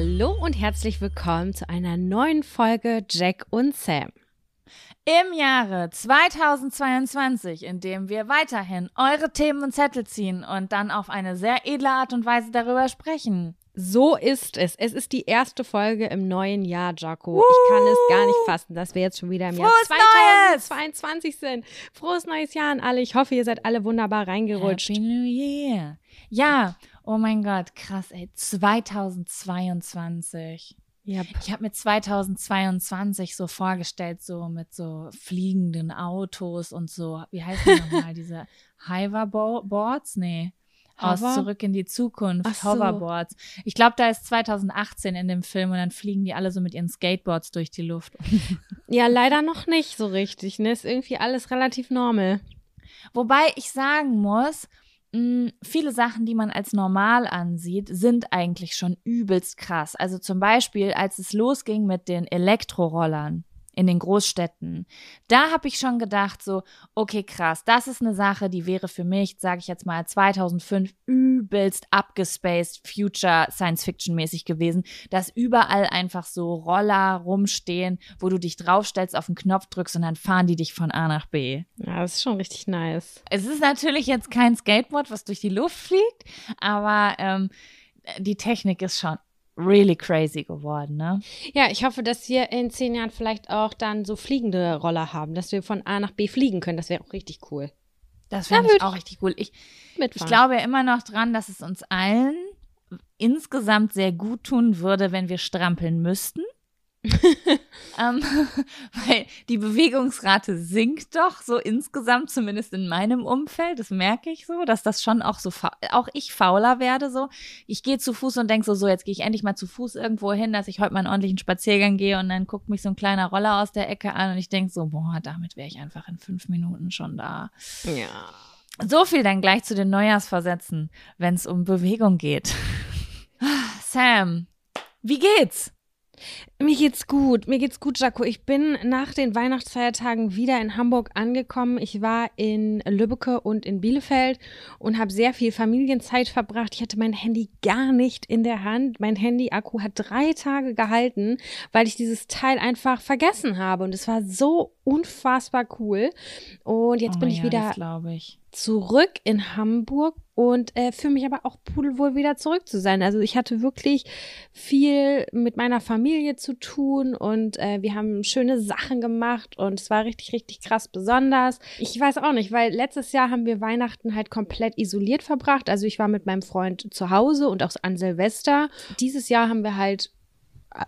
Hallo und herzlich willkommen zu einer neuen Folge Jack und Sam. Im Jahre 2022, in dem wir weiterhin eure Themen und Zettel ziehen und dann auf eine sehr edle Art und Weise darüber sprechen. So ist es. Es ist die erste Folge im neuen Jahr, Jaco. Ich kann es gar nicht fassen, dass wir jetzt schon wieder im Jahr 2022 sind. Frohes neues Jahr an alle. Ich hoffe, ihr seid alle wunderbar reingerutscht. Happy New Year. Ja, oh mein Gott, krass, ey. 2022. Ja, Ich habe mir 2022 so vorgestellt, so mit so fliegenden Autos und so, wie heißt die nochmal, diese Hoverboards? Nee. Aus Hover? Zurück in die Zukunft, Ach so. Hoverboards. Ich glaube, da ist 2018 in dem Film und dann fliegen die alle so mit ihren Skateboards durch die Luft. ja, leider noch nicht so richtig. Ne? Ist irgendwie alles relativ normal. Wobei ich sagen muss, viele Sachen, die man als normal ansieht, sind eigentlich schon übelst krass. Also zum Beispiel, als es losging mit den Elektrorollern in den Großstädten, da habe ich schon gedacht, so, okay, krass, das ist eine Sache, die wäre für mich, sage ich jetzt mal, 2005 übelst abgespaced, Future Science-Fiction-mäßig gewesen, dass überall einfach so Roller rumstehen, wo du dich draufstellst, auf den Knopf drückst und dann fahren die dich von A nach B. Ja, das ist schon richtig nice. Es ist natürlich jetzt kein Skateboard, was durch die Luft fliegt, aber ähm, die Technik ist schon really crazy geworden, ne? Ja, ich hoffe, dass wir in zehn Jahren vielleicht auch dann so fliegende Roller haben, dass wir von A nach B fliegen können. Das wäre auch richtig cool. Das würd ich auch richtig cool. Ich, ich glaube ja immer noch dran, dass es uns allen insgesamt sehr gut tun würde, wenn wir strampeln müssten. Ähm, weil die Bewegungsrate sinkt doch so insgesamt, zumindest in meinem Umfeld. Das merke ich so, dass das schon auch so, auch ich fauler werde so. Ich gehe zu Fuß und denke so, so, jetzt gehe ich endlich mal zu Fuß irgendwo hin, dass ich heute mal einen ordentlichen Spaziergang gehe und dann guckt mich so ein kleiner Roller aus der Ecke an und ich denke so, boah, damit wäre ich einfach in fünf Minuten schon da. ja. So viel dann gleich zu den Neujahrsversätzen, wenn es um Bewegung geht. Sam, wie geht's? Mir geht's gut, mir geht's gut, Jaco. Ich bin nach den Weihnachtsfeiertagen wieder in Hamburg angekommen. Ich war in Lübbecke und in Bielefeld und habe sehr viel Familienzeit verbracht. Ich hatte mein Handy gar nicht in der Hand. Mein Handy-Akku hat drei Tage gehalten, weil ich dieses Teil einfach vergessen habe. Und es war so unfassbar cool. Und jetzt Oh bin ich ja, wieder das glaube ich. Zurück in Hamburg und äh, fühle mich aber auch pudelwohl wieder zurück zu sein. Also ich hatte wirklich viel mit meiner Familie zu tun und äh, wir haben schöne Sachen gemacht und es war richtig, richtig krass besonders. Ich weiß auch nicht, weil letztes Jahr haben wir Weihnachten halt komplett isoliert verbracht. Also ich war mit meinem Freund zu Hause und auch an Silvester. Dieses Jahr haben wir halt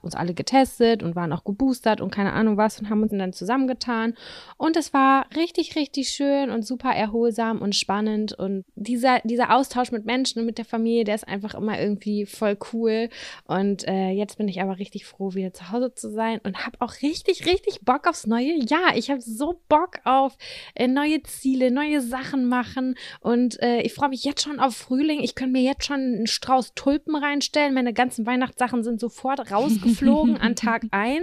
uns alle getestet und waren auch geboostert und keine Ahnung was und haben uns dann zusammengetan. Und es war richtig, richtig schön und super erholsam und spannend. Und dieser, dieser Austausch mit Menschen und mit der Familie, der ist einfach immer irgendwie voll cool. Und äh, jetzt bin ich aber richtig froh, wieder zu Hause zu sein und habe auch richtig, richtig Bock aufs neue Jahr. Ich habe so Bock auf äh, neue Ziele, neue Sachen machen. Und äh, ich freue mich jetzt schon auf Frühling. Ich könnte mir jetzt schon einen Strauß Tulpen reinstellen. Meine ganzen Weihnachtssachen sind sofort rausgeflogen an Tag 1.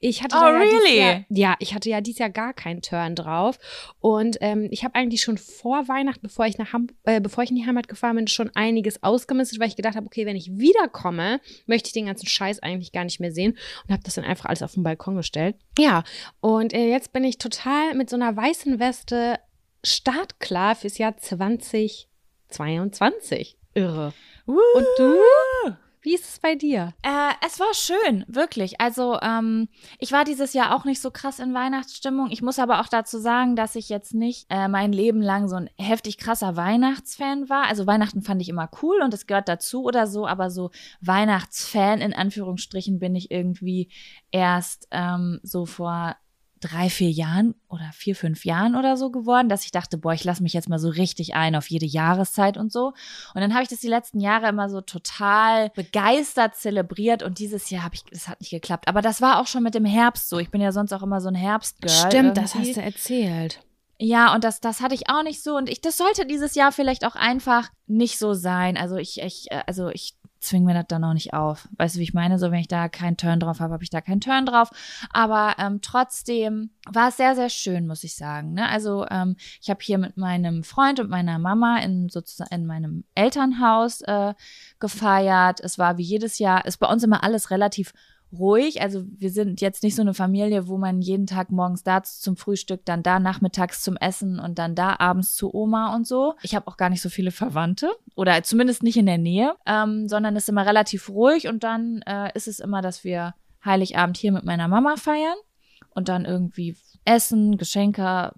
Ich hatte oh, ja really? Jahr, ja, ich hatte ja dieses Jahr gar keinen Turn drauf. Und ähm, ich habe eigentlich schon vor Weihnachten, bevor ich nach Ham äh, bevor ich in die Heimat gefahren bin, schon einiges ausgemistet, weil ich gedacht habe, okay, wenn ich wiederkomme, möchte ich den ganzen Scheiß eigentlich gar nicht mehr sehen und habe das dann einfach alles auf den Balkon gestellt. Ja, und äh, jetzt bin ich total mit so einer weißen Weste startklar fürs Jahr 2022. Irre. Und du? Wie ist es bei dir? Äh, es war schön, wirklich. Also ähm, ich war dieses Jahr auch nicht so krass in Weihnachtsstimmung. Ich muss aber auch dazu sagen, dass ich jetzt nicht äh, mein Leben lang so ein heftig krasser Weihnachtsfan war. Also Weihnachten fand ich immer cool und es gehört dazu oder so, aber so Weihnachtsfan in Anführungsstrichen bin ich irgendwie erst ähm, so vor drei, vier Jahren oder vier, fünf Jahren oder so geworden, dass ich dachte, boah, ich lasse mich jetzt mal so richtig ein auf jede Jahreszeit und so. Und dann habe ich das die letzten Jahre immer so total begeistert zelebriert und dieses Jahr habe ich, das hat nicht geklappt. Aber das war auch schon mit dem Herbst so. Ich bin ja sonst auch immer so ein Herbstgirl. Stimmt, irgendwie. das hast du erzählt. Ja, und das, das hatte ich auch nicht so. Und ich, das sollte dieses Jahr vielleicht auch einfach nicht so sein. Also ich, ich, äh, also ich zwinge mir das dann auch nicht auf. Weißt du, wie ich meine? So, wenn ich da keinen Turn drauf habe, habe ich da keinen Turn drauf. Aber ähm, trotzdem war es sehr, sehr schön, muss ich sagen. Ne? Also ähm, ich habe hier mit meinem Freund und meiner Mama in sozusagen in meinem Elternhaus äh, gefeiert. Es war wie jedes Jahr, ist bei uns immer alles relativ ruhig. Also wir sind jetzt nicht so eine Familie, wo man jeden Tag morgens da zum Frühstück, dann da nachmittags zum Essen und dann da abends zu Oma und so. Ich habe auch gar nicht so viele Verwandte oder zumindest nicht in der Nähe, ähm, sondern es ist immer relativ ruhig und dann äh, ist es immer, dass wir Heiligabend hier mit meiner Mama feiern und dann irgendwie essen, Geschenke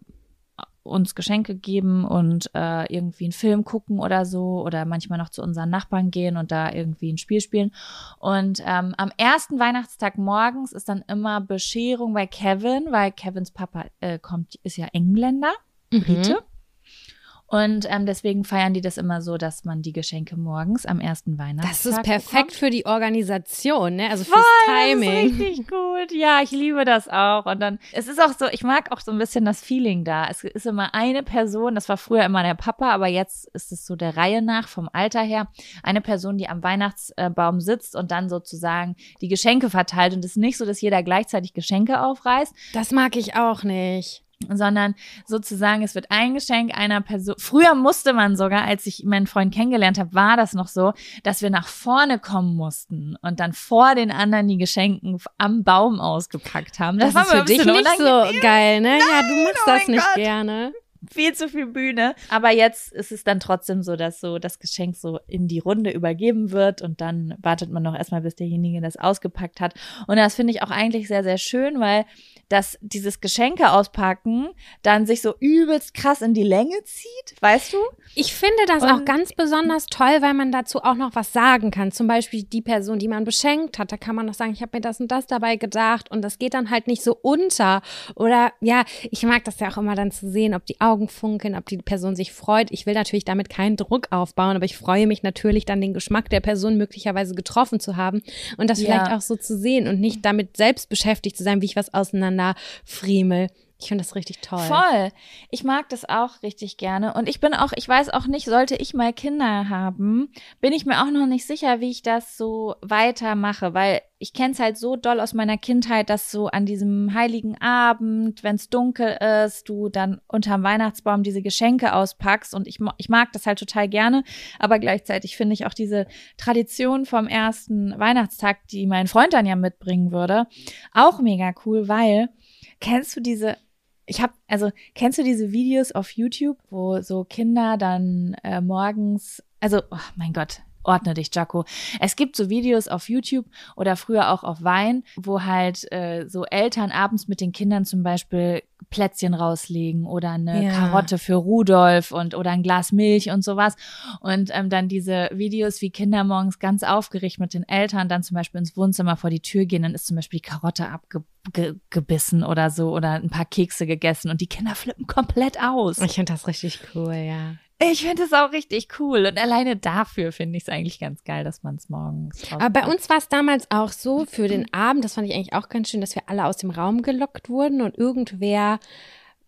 uns Geschenke geben und äh, irgendwie einen Film gucken oder so oder manchmal noch zu unseren Nachbarn gehen und da irgendwie ein Spiel spielen. Und ähm, am ersten Weihnachtstag morgens ist dann immer Bescherung bei Kevin, weil Kevins Papa äh, kommt, ist ja Engländer, Brite. Mhm. Und ähm, deswegen feiern die das immer so, dass man die Geschenke morgens am ersten Weihnachtstag Das ist perfekt bekommt. für die Organisation, ne? Also fürs Voll, Timing. Das ist richtig gut. Ja, ich liebe das auch. Und dann, es ist auch so, ich mag auch so ein bisschen das Feeling da. Es ist immer eine Person, das war früher immer der Papa, aber jetzt ist es so der Reihe nach, vom Alter her, eine Person, die am Weihnachtsbaum sitzt und dann sozusagen die Geschenke verteilt. Und es ist nicht so, dass jeder gleichzeitig Geschenke aufreißt, Das mag ich auch nicht. Sondern sozusagen, es wird ein Geschenk einer Person. Früher musste man sogar, als ich meinen Freund kennengelernt habe, war das noch so, dass wir nach vorne kommen mussten und dann vor den anderen die Geschenken am Baum ausgepackt haben. Das, war ist für dich nicht so geil, ne? ja, du machst oh das nicht Gott. gerne. viel zu viel Bühne. Aber jetzt ist es dann trotzdem so, dass so das Geschenk so in die Runde übergeben wird und dann wartet man noch erstmal, bis derjenige das ausgepackt hat. Und das finde ich auch eigentlich sehr, sehr schön, weil dass dieses Geschenke auspacken dann sich so übelst krass in die Länge zieht, weißt du? Ich finde das Und- auch ganz besonders toll, weil man dazu auch noch was sagen kann. Zum Beispiel die Person, die man beschenkt hat, da kann man noch sagen, ich habe mir das und das dabei gedacht und das geht dann halt nicht so unter. Oder ja, ich mag das ja auch immer dann zu sehen, ob die Augen funkeln, ob die Person sich freut. Ich will natürlich damit keinen Druck aufbauen, aber ich freue mich natürlich dann den Geschmack der Person möglicherweise getroffen zu haben und das Ja. vielleicht auch so zu sehen und nicht damit selbst beschäftigt zu sein, wie ich was auseinander friemel. Ich finde das richtig toll. Voll. Ich mag das auch richtig gerne. Und ich bin auch, ich weiß auch nicht, sollte ich mal Kinder haben, bin ich mir auch noch nicht sicher, wie ich das so weitermache, weil ich kenne es halt so doll aus meiner Kindheit, dass so an diesem heiligen Abend, wenn es dunkel ist, du dann unterm Weihnachtsbaum diese Geschenke auspackst. Und ich, ich mag das halt total gerne. Aber gleichzeitig finde ich auch diese Tradition vom ersten Weihnachtstag, die mein Freund dann ja mitbringen würde, auch mega cool, weil kennst du diese ich habe, also kennst du diese Videos auf YouTube, wo so Kinder dann äh, morgens, also, oh mein Gott, ordne dich, Jaco. Es gibt so Videos auf YouTube oder früher auch auf Wein, wo halt äh, so Eltern abends mit den Kindern zum Beispiel Plätzchen rauslegen oder eine Ja. Karotte für Rudolf und oder ein Glas Milch und sowas. Und ähm, dann diese Videos, wie Kinder morgens ganz aufgeregt mit den Eltern dann zum Beispiel ins Wohnzimmer vor die Tür gehen, dann ist zum Beispiel die Karotte abgebissen oder so oder ein paar Kekse gegessen und die Kinder flippen komplett aus. Ich finde das richtig cool, ja. Ich finde es auch richtig cool und alleine dafür finde ich es eigentlich ganz geil, dass man es morgens Aber bei uns war es damals auch so für den Abend, das fand ich eigentlich auch ganz schön, dass wir alle aus dem Raum gelockt wurden und irgendwer,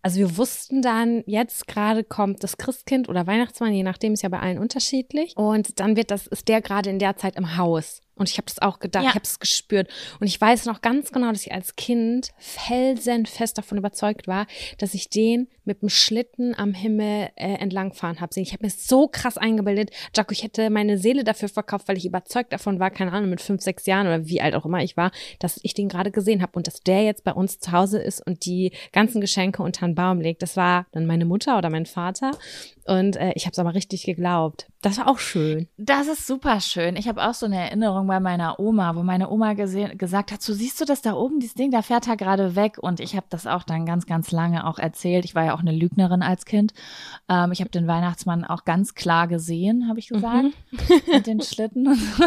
also wir wussten dann, jetzt gerade kommt das Christkind oder Weihnachtsmann, je nachdem ist ja bei allen unterschiedlich. Und dann wird das, ist der gerade in der Zeit im Haus. Und ich habe das auch gedacht, Ja. ich habe es gespürt. Und ich weiß noch ganz genau, dass ich als Kind felsenfest davon überzeugt war, dass ich den mit dem Schlitten am Himmel äh, entlangfahren habe. Ich habe mir so krass eingebildet, Jaco, ich hätte meine Seele dafür verkauft, weil ich überzeugt davon war, keine Ahnung, mit fünf, sechs Jahren oder wie alt auch immer ich war, dass ich den gerade gesehen habe und dass der jetzt bei uns zu Hause ist und die ganzen Geschenke unter den Baum legt. Das war dann meine Mutter oder mein Vater. Und äh, ich habe es aber richtig geglaubt. Das war auch schön. Das ist super schön. Ich habe auch so eine Erinnerung bei meiner Oma, wo meine Oma gesehen, gesagt hat, so siehst du das da oben, dieses Ding, da fährt er gerade weg. Und ich habe das auch dann ganz, ganz lange auch erzählt. Ich war ja auch eine Lügnerin als Kind. Ähm, ich habe den Weihnachtsmann auch ganz klar gesehen, habe ich gesagt, mit den Schlitten und so.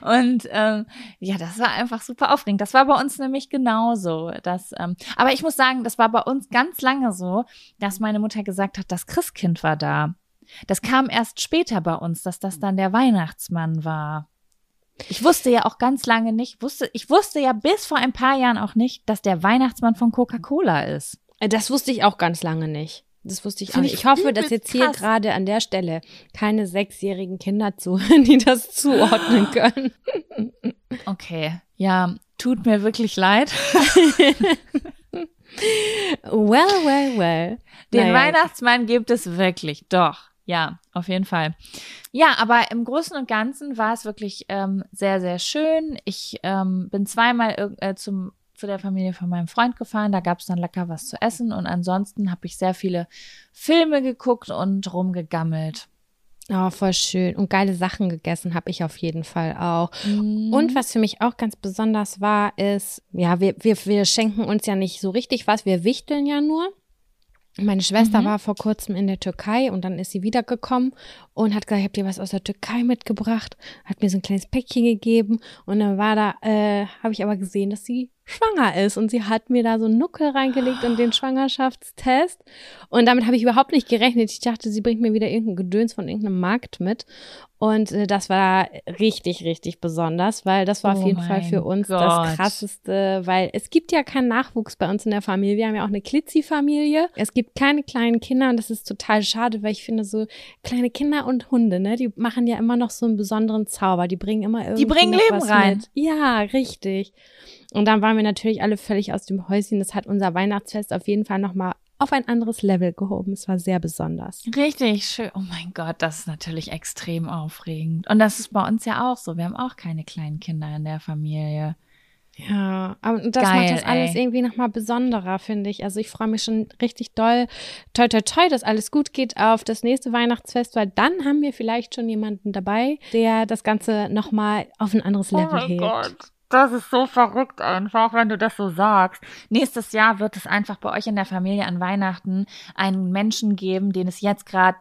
Und ähm, ja, das war einfach super aufregend. Das war bei uns nämlich genauso. Dass, ähm, aber ich muss sagen, das war bei uns ganz lange so, dass meine Mutter gesagt hat, das Christkind war da. Das kam erst später bei uns, dass das dann der Weihnachtsmann war. Ich wusste ja auch ganz lange nicht, wusste, ich wusste ja bis vor ein paar Jahren auch nicht, dass der Weihnachtsmann von Coca-Cola ist. Äh, Das wusste ich auch ganz lange nicht. Das wusste ich auch nicht. ich Ich hoffe, dass jetzt hier gerade an der Stelle keine sechsjährigen Kinder zuhören, die das zuordnen können. Okay, ja, tut mir wirklich leid. Well, well, well. Den Naja. Weihnachtsmann gibt es wirklich, doch. Ja, auf jeden Fall. Ja, aber im Großen und Ganzen war es wirklich ähm, sehr, sehr schön. Ich ähm, bin zweimal äh, zum, zu der Familie von meinem Freund gefahren. Da gab es dann lecker was zu essen. Und ansonsten habe ich sehr viele Filme geguckt und rumgegammelt. Oh, voll schön. Und geile Sachen gegessen habe ich auf jeden Fall auch. Mhm. Und was für mich auch ganz besonders war, ist, ja, wir, wir, wir schenken uns ja nicht so richtig was, wir wichteln ja nur. Meine Schwester Mhm. war vor kurzem in der Türkei und dann ist sie wiedergekommen und hat gesagt, habt ihr was aus der Türkei mitgebracht? Hat mir so ein kleines Päckchen gegeben und dann war da, äh, habe ich aber gesehen, dass sie schwanger ist und sie hat mir da so einen Nuckel reingelegt in den Schwangerschaftstest und damit habe ich überhaupt nicht gerechnet. Ich dachte, sie bringt mir wieder irgendein Gedöns von irgendeinem Markt mit und äh, das war richtig, richtig besonders, weil das war auf Oh jeden Fall für uns Gott. das krasseste, weil es gibt ja keinen Nachwuchs bei uns in der Familie. Wir haben ja auch eine Klitzi-Familie. Es gibt keine kleinen Kinder und das ist total schade, weil ich finde so kleine Kinder und Hunde, ne, die machen ja immer noch so einen besonderen Zauber. Die bringen immer irgendwie bringen noch Leben rein. Mit. Ja, richtig. Und dann waren wir natürlich alle völlig aus dem Häuschen. Das hat unser Weihnachtsfest auf jeden Fall nochmal auf ein anderes Level gehoben. Es war sehr besonders. Richtig schön. Oh mein Gott, das ist natürlich extrem aufregend. Und das ist bei uns ja auch so. Wir haben auch keine kleinen Kinder in der Familie. Ja, aber das Geil, macht das alles ey. irgendwie nochmal besonderer, finde ich. Also ich freue mich schon richtig doll, toi toi toi, dass alles gut geht auf das nächste Weihnachtsfest, weil dann haben wir vielleicht schon jemanden dabei, der das Ganze nochmal auf ein anderes Level hebt. Das ist so verrückt einfach, wenn du das so sagst. Nächstes Jahr wird es einfach bei euch in der Familie an Weihnachten einen Menschen geben, den es jetzt gerade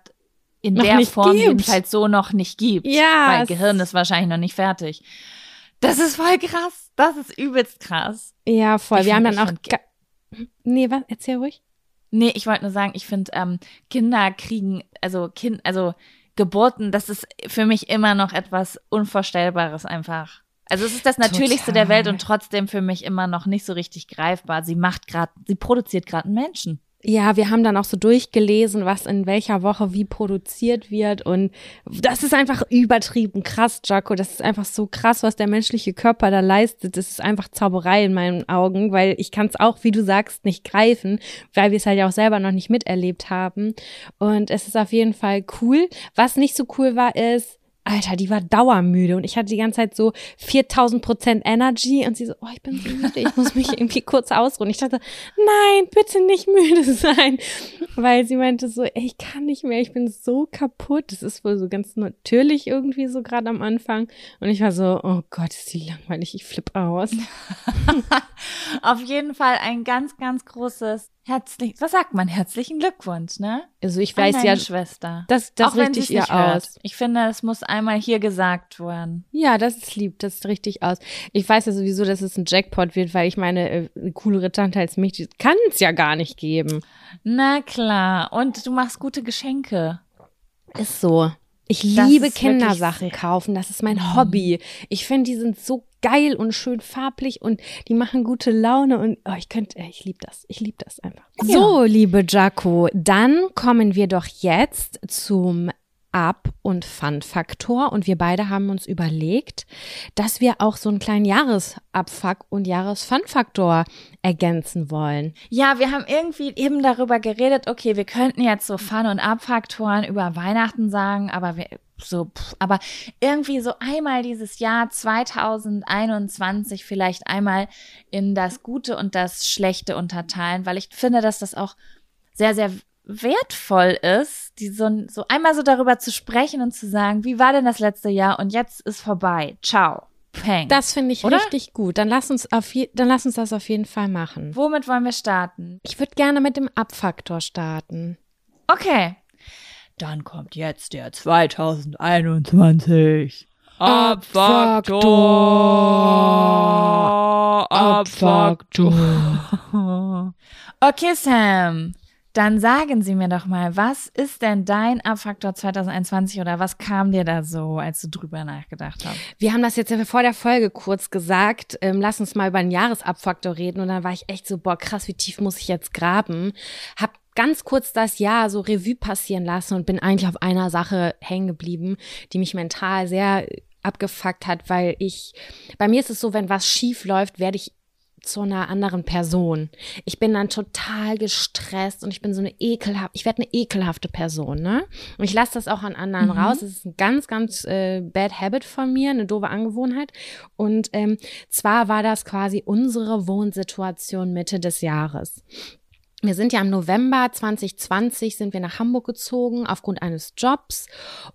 in Noch der Form gibt. jedenfalls so noch nicht gibt. Ja, Weil es- Gehirn ist wahrscheinlich noch nicht fertig. Das ist voll krass. Das ist übelst krass. Ja, voll. Ich wir haben dann auch. Nee, was? Erzähl ruhig. Nee, ich wollte nur sagen, ich finde, ähm, Kinder kriegen, also Kind, also Geburten, das ist für mich immer noch etwas Unvorstellbares einfach. Also es ist das Natürlichste der Total. Welt und trotzdem für mich immer noch nicht so richtig greifbar. Sie macht gerade, sie produziert gerade einen Menschen. Ja, wir haben dann auch so durchgelesen, was in welcher Woche wie produziert wird. Und das ist einfach übertrieben krass, Jaco. Das ist einfach so krass, was der menschliche Körper da leistet. Das ist einfach Zauberei in meinen Augen, weil ich kann es auch, wie du sagst, nicht greifen, weil wir es halt ja auch selber noch nicht miterlebt haben. Und es ist auf jeden Fall cool. Was nicht so cool war, ist, Alter, die war dauermüde und ich hatte die ganze Zeit so 4000 Prozent Energy und sie so, oh, ich bin so müde, ich muss mich irgendwie kurz ausruhen. Ich dachte, nein, bitte nicht müde sein, weil sie meinte so, ey, ich kann nicht mehr, ich bin so kaputt. Das ist wohl so ganz natürlich irgendwie so gerade am Anfang und ich war so, oh Gott, ist die langweilig, ich flippe aus. Auf jeden Fall ein ganz, ganz großes Herzlich, was sagt man? Herzlichen Glückwunsch, ne? Also ich weiß ja, Schwester. Das, das richtig ihr aus. Ich finde, es muss einmal hier gesagt werden. Ja, das ist lieb, das ist richtig aus. Ich weiß ja sowieso, dass es ein Jackpot wird, weil ich meine, äh, eine coolere Tante als mich, kann es ja gar nicht geben. Na klar. Und du machst gute Geschenke. Ist so. Ich liebe Kindersachen kaufen. Das ist mein mhm. Hobby. Ich finde, die sind so geil und schön farblich und die machen gute Laune und oh, ich könnte, ich liebe das, ich liebe das einfach. Ja. So, liebe Jaco, dann kommen wir doch jetzt zum Ab- und Fun-Faktor und wir beide haben uns überlegt, dass wir auch so einen kleinen Jahresabfuck und Jahres-Fun-Faktor ergänzen wollen. Ja, wir haben irgendwie eben darüber geredet, okay, wir könnten jetzt so Fun- und Abfaktoren über Weihnachten sagen, aber wir so, pff, aber irgendwie so einmal dieses Jahr 2021 vielleicht einmal in das Gute und das Schlechte unterteilen, weil ich finde, dass das auch sehr, sehr wertvoll ist, die so, so einmal so darüber zu sprechen und zu sagen, wie war denn das letzte Jahr und jetzt ist vorbei. Ciao. Peng. Das finde ich Oder? richtig gut. Dann lass uns auf je, dann lass uns das auf jeden Fall machen. Womit wollen wir starten? Ich würde gerne mit dem Abfaktor starten. Okay. Dann kommt jetzt der 2021 Abfaktor. Abfaktor. Okay, Sam. Dann sagen Sie mir doch mal, was ist denn dein Abfaktor 2021 oder was kam dir da so, als du drüber nachgedacht hast? Wir haben das jetzt ja vor der Folge kurz gesagt. Ähm, lass uns mal über einen Jahresabfaktor reden. Und dann war ich echt so, boah, krass, wie tief muss ich jetzt graben? Hab ganz kurz das Jahr so Revue passieren lassen und bin eigentlich auf einer Sache hängen geblieben, die mich mental sehr abgefuckt hat, weil ich, bei mir ist es so, wenn was schief läuft, werde ich zu einer anderen Person. Ich bin dann total gestresst und ich bin so eine ekelhafte, ich werde eine ekelhafte Person, ne? Und ich lasse das auch an anderen mhm. raus. Das ist ein ganz, ganz äh, bad habit von mir, eine doofe Angewohnheit. Und ähm, zwar war das quasi unsere Wohnsituation Mitte des Jahres. Wir sind ja im November 2020 sind wir nach Hamburg gezogen aufgrund eines Jobs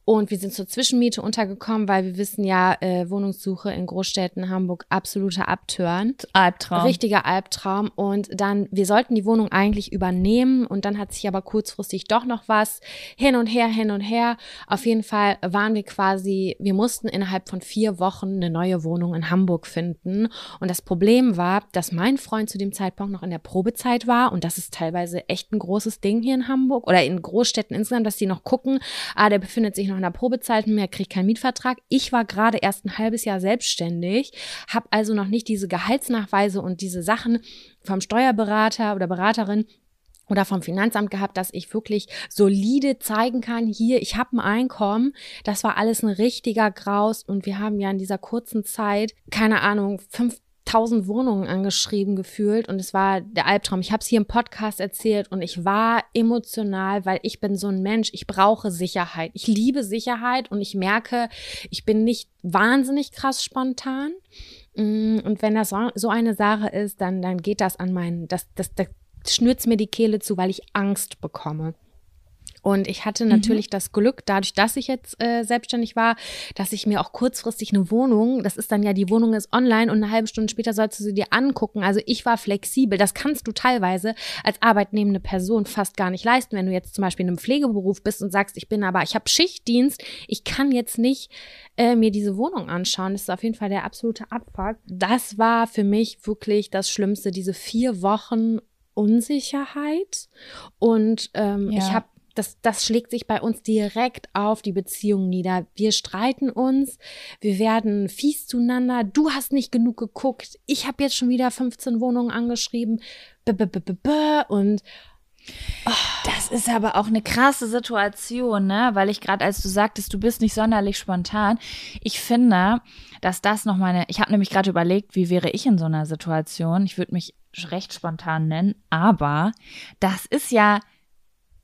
und wir sind zur Zwischenmiete untergekommen, weil wir wissen ja, äh, Wohnungssuche in Großstädten Hamburg absoluter Abturn. Albtraum. Richtiger Albtraum. Und dann, wir sollten die Wohnung eigentlich übernehmen und dann hat sich aber kurzfristig doch noch was hin und her, hin und her. Auf jeden Fall waren wir quasi, wir mussten innerhalb von vier Wochen eine neue Wohnung in Hamburg finden. Und das Problem war, dass mein Freund zu dem Zeitpunkt noch in der Probezeit war und das ist teilweise echt ein großes Ding hier in Hamburg oder in Großstädten insgesamt, dass die noch gucken, ah, der befindet sich noch in der Probezeit, mehr kriegt keinen Mietvertrag. Ich war gerade erst ein halbes Jahr selbstständig, habe also noch nicht diese Gehaltsnachweise und diese Sachen vom Steuerberater oder Beraterin oder vom Finanzamt gehabt, dass ich wirklich solide zeigen kann, hier, ich habe ein Einkommen. Das war alles ein richtiger Graus und wir haben ja in dieser kurzen Zeit, keine Ahnung, fünf tausend Wohnungen angeschrieben gefühlt und es war der Albtraum. Ich habe es hier im Podcast erzählt und ich war emotional, weil ich bin so ein Mensch, ich brauche Sicherheit. Ich liebe Sicherheit und ich merke, ich bin nicht wahnsinnig krass spontan. Mm, und wenn das so eine Sache ist, dann, dann geht das an meinen, das, das, das schnürt's mir die Kehle zu, weil ich Angst bekomme. Und ich hatte natürlich mhm. das Glück, dadurch, dass ich jetzt äh, selbstständig war, dass ich mir auch kurzfristig eine Wohnung, das ist dann ja, die Wohnung ist online und eine halbe Stunde später sollst du sie dir angucken. Also ich war flexibel. Das kannst du teilweise als arbeitnehmende Person fast gar nicht leisten, wenn du jetzt zum Beispiel in einem Pflegeberuf bist und sagst, ich bin aber, ich habe Schichtdienst, ich kann jetzt nicht äh, mir diese Wohnung anschauen. Das ist auf jeden Fall der absolute Abfuck. Das war für mich wirklich das Schlimmste, diese vier Wochen Unsicherheit. Und ähm, ja. ich habe das, das schlägt sich bei uns direkt auf die Beziehung nieder. Wir streiten uns, wir werden fies zueinander. Du hast nicht genug geguckt. Ich habe jetzt schon wieder 15 Wohnungen angeschrieben. B -b -b -b -b und oh. das ist aber auch eine krasse Situation, ne? Weil ich gerade, als du sagtest, du bist nicht sonderlich spontan, ich finde, dass das noch meine. Ich habe nämlich gerade überlegt, wie wäre ich in so einer Situation? Ich würde mich recht spontan nennen, aber das ist ja,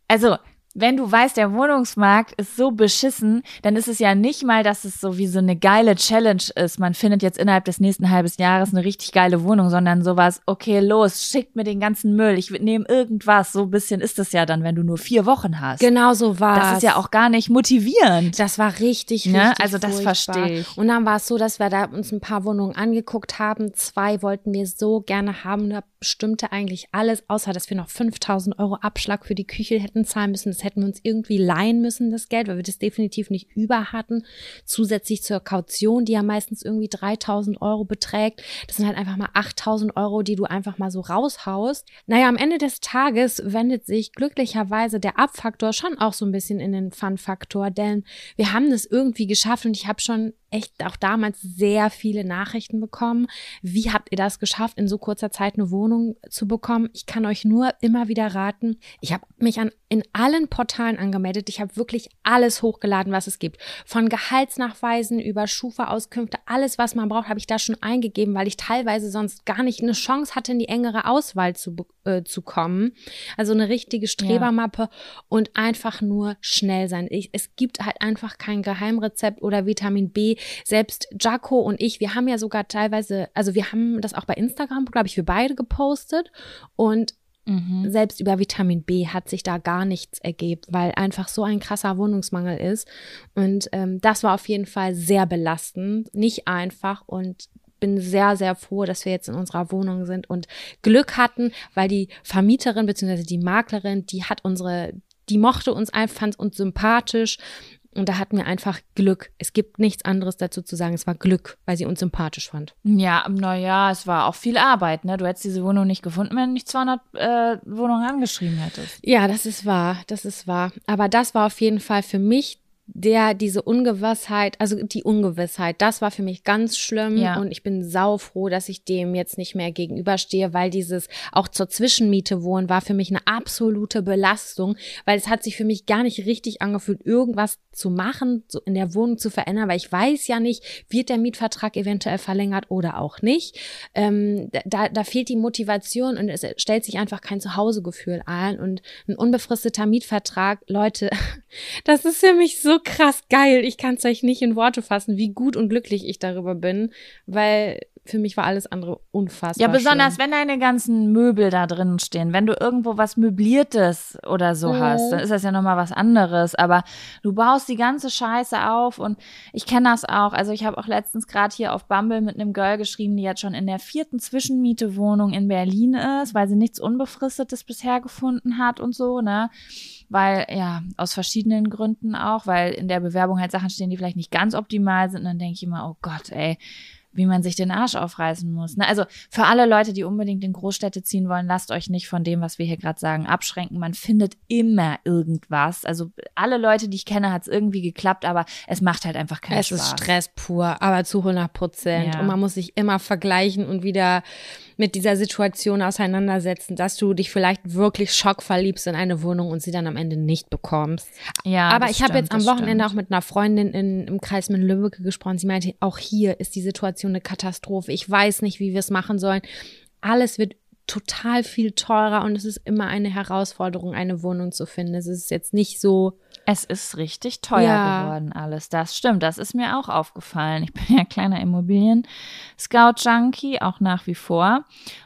also wenn du weißt, der Wohnungsmarkt ist so beschissen, dann ist es ja nicht mal, dass es so wie so eine geile Challenge ist. Man findet jetzt innerhalb des nächsten halbes Jahres eine richtig geile Wohnung, sondern sowas, okay, los, schickt mir den ganzen Müll, ich nehme irgendwas. So ein bisschen ist es ja dann, wenn du nur vier Wochen hast. Genau so war Das ist ja auch gar nicht motivierend. Das war richtig, richtig. Ne? Also das verstehe ich. Und dann war es so, dass wir da uns ein paar Wohnungen angeguckt haben. Zwei wollten wir so gerne haben. Da bestimmte eigentlich alles, außer dass wir noch 5000 Euro Abschlag für die Küche hätten zahlen müssen. Das hätten wir uns irgendwie leihen müssen, das Geld, weil wir das definitiv nicht über hatten. Zusätzlich zur Kaution, die ja meistens irgendwie 3000 Euro beträgt. Das sind halt einfach mal 8000 Euro, die du einfach mal so raushaust. Naja, am Ende des Tages wendet sich glücklicherweise der Abfaktor schon auch so ein bisschen in den Fun-Faktor, denn wir haben das irgendwie geschafft und ich habe schon echt auch damals sehr viele Nachrichten bekommen. Wie habt ihr das geschafft, in so kurzer Zeit eine Wohnung zu bekommen? Ich kann euch nur immer wieder raten. Ich habe mich an in allen Portalen angemeldet. Ich habe wirklich alles hochgeladen, was es gibt. Von Gehaltsnachweisen über Schufa-Auskünfte, alles, was man braucht, habe ich da schon eingegeben, weil ich teilweise sonst gar nicht eine Chance hatte, in die engere Auswahl zu, äh, zu kommen. Also eine richtige Strebermappe ja. und einfach nur schnell sein. Ich, es gibt halt einfach kein Geheimrezept oder Vitamin B. Selbst Jaco und ich, wir haben ja sogar teilweise, also wir haben das auch bei Instagram, glaube ich, wir beide gepostet und Mhm. Selbst über Vitamin B hat sich da gar nichts ergeben, weil einfach so ein krasser Wohnungsmangel ist. Und ähm, das war auf jeden Fall sehr belastend, nicht einfach und bin sehr, sehr froh, dass wir jetzt in unserer Wohnung sind und Glück hatten, weil die Vermieterin bzw. die Maklerin, die hat unsere, die mochte uns einfach, fand uns sympathisch und da hatten wir einfach Glück. Es gibt nichts anderes dazu zu sagen. Es war Glück, weil sie uns sympathisch fand. Ja, naja, es war auch viel Arbeit. Ne? Du hättest diese Wohnung nicht gefunden, wenn du nicht 200 äh, Wohnungen angeschrieben hättest. Ja, das ist wahr. Das ist wahr. Aber das war auf jeden Fall für mich der diese Ungewissheit, also die Ungewissheit, das war für mich ganz schlimm ja. und ich bin saufroh, dass ich dem jetzt nicht mehr gegenüberstehe, weil dieses auch zur Zwischenmiete wohnen war für mich eine absolute Belastung, weil es hat sich für mich gar nicht richtig angefühlt, irgendwas zu machen, so in der Wohnung zu verändern, weil ich weiß ja nicht, wird der Mietvertrag eventuell verlängert oder auch nicht. Ähm, da, da fehlt die Motivation und es stellt sich einfach kein Zuhausegefühl ein und ein unbefristeter Mietvertrag, Leute, das ist für mich so krass geil. Ich kann es euch nicht in Worte fassen, wie gut und glücklich ich darüber bin, weil für mich war alles andere unfassbar. Ja, besonders schön. wenn deine ganzen Möbel da drin stehen. Wenn du irgendwo was Möbliertes oder so mhm. hast, dann ist das ja nochmal was anderes. Aber du baust die ganze Scheiße auf und ich kenne das auch. Also ich habe auch letztens gerade hier auf Bumble mit einem Girl geschrieben, die jetzt schon in der vierten Zwischenmietewohnung in Berlin ist, weil sie nichts Unbefristetes bisher gefunden hat und so, ne? Weil, ja, aus verschiedenen Gründen auch, weil in der Bewerbung halt Sachen stehen, die vielleicht nicht ganz optimal sind. Und dann denke ich immer, oh Gott, ey, wie man sich den Arsch aufreißen muss. Ne? Also für alle Leute, die unbedingt in Großstädte ziehen wollen, lasst euch nicht von dem, was wir hier gerade sagen, abschränken. Man findet immer irgendwas. Also alle Leute, die ich kenne, hat es irgendwie geklappt, aber es macht halt einfach keinen es Spaß. Es ist Stress pur, aber zu 100 Prozent. Ja. Und man muss sich immer vergleichen und wieder mit dieser Situation auseinandersetzen, dass du dich vielleicht wirklich schockverliebst in eine Wohnung und sie dann am Ende nicht bekommst. Ja, aber ich habe jetzt am Wochenende auch mit einer Freundin in, im Kreis mit Lübbecke gesprochen. Sie meinte, auch hier ist die Situation eine Katastrophe. Ich weiß nicht, wie wir es machen sollen. Alles wird total viel teurer und es ist immer eine Herausforderung, eine Wohnung zu finden. Es ist jetzt nicht so. Es ist richtig teuer ja. geworden, alles. Das stimmt. Das ist mir auch aufgefallen. Ich bin ja kleiner Immobilien-Scout-Junkie, auch nach wie vor.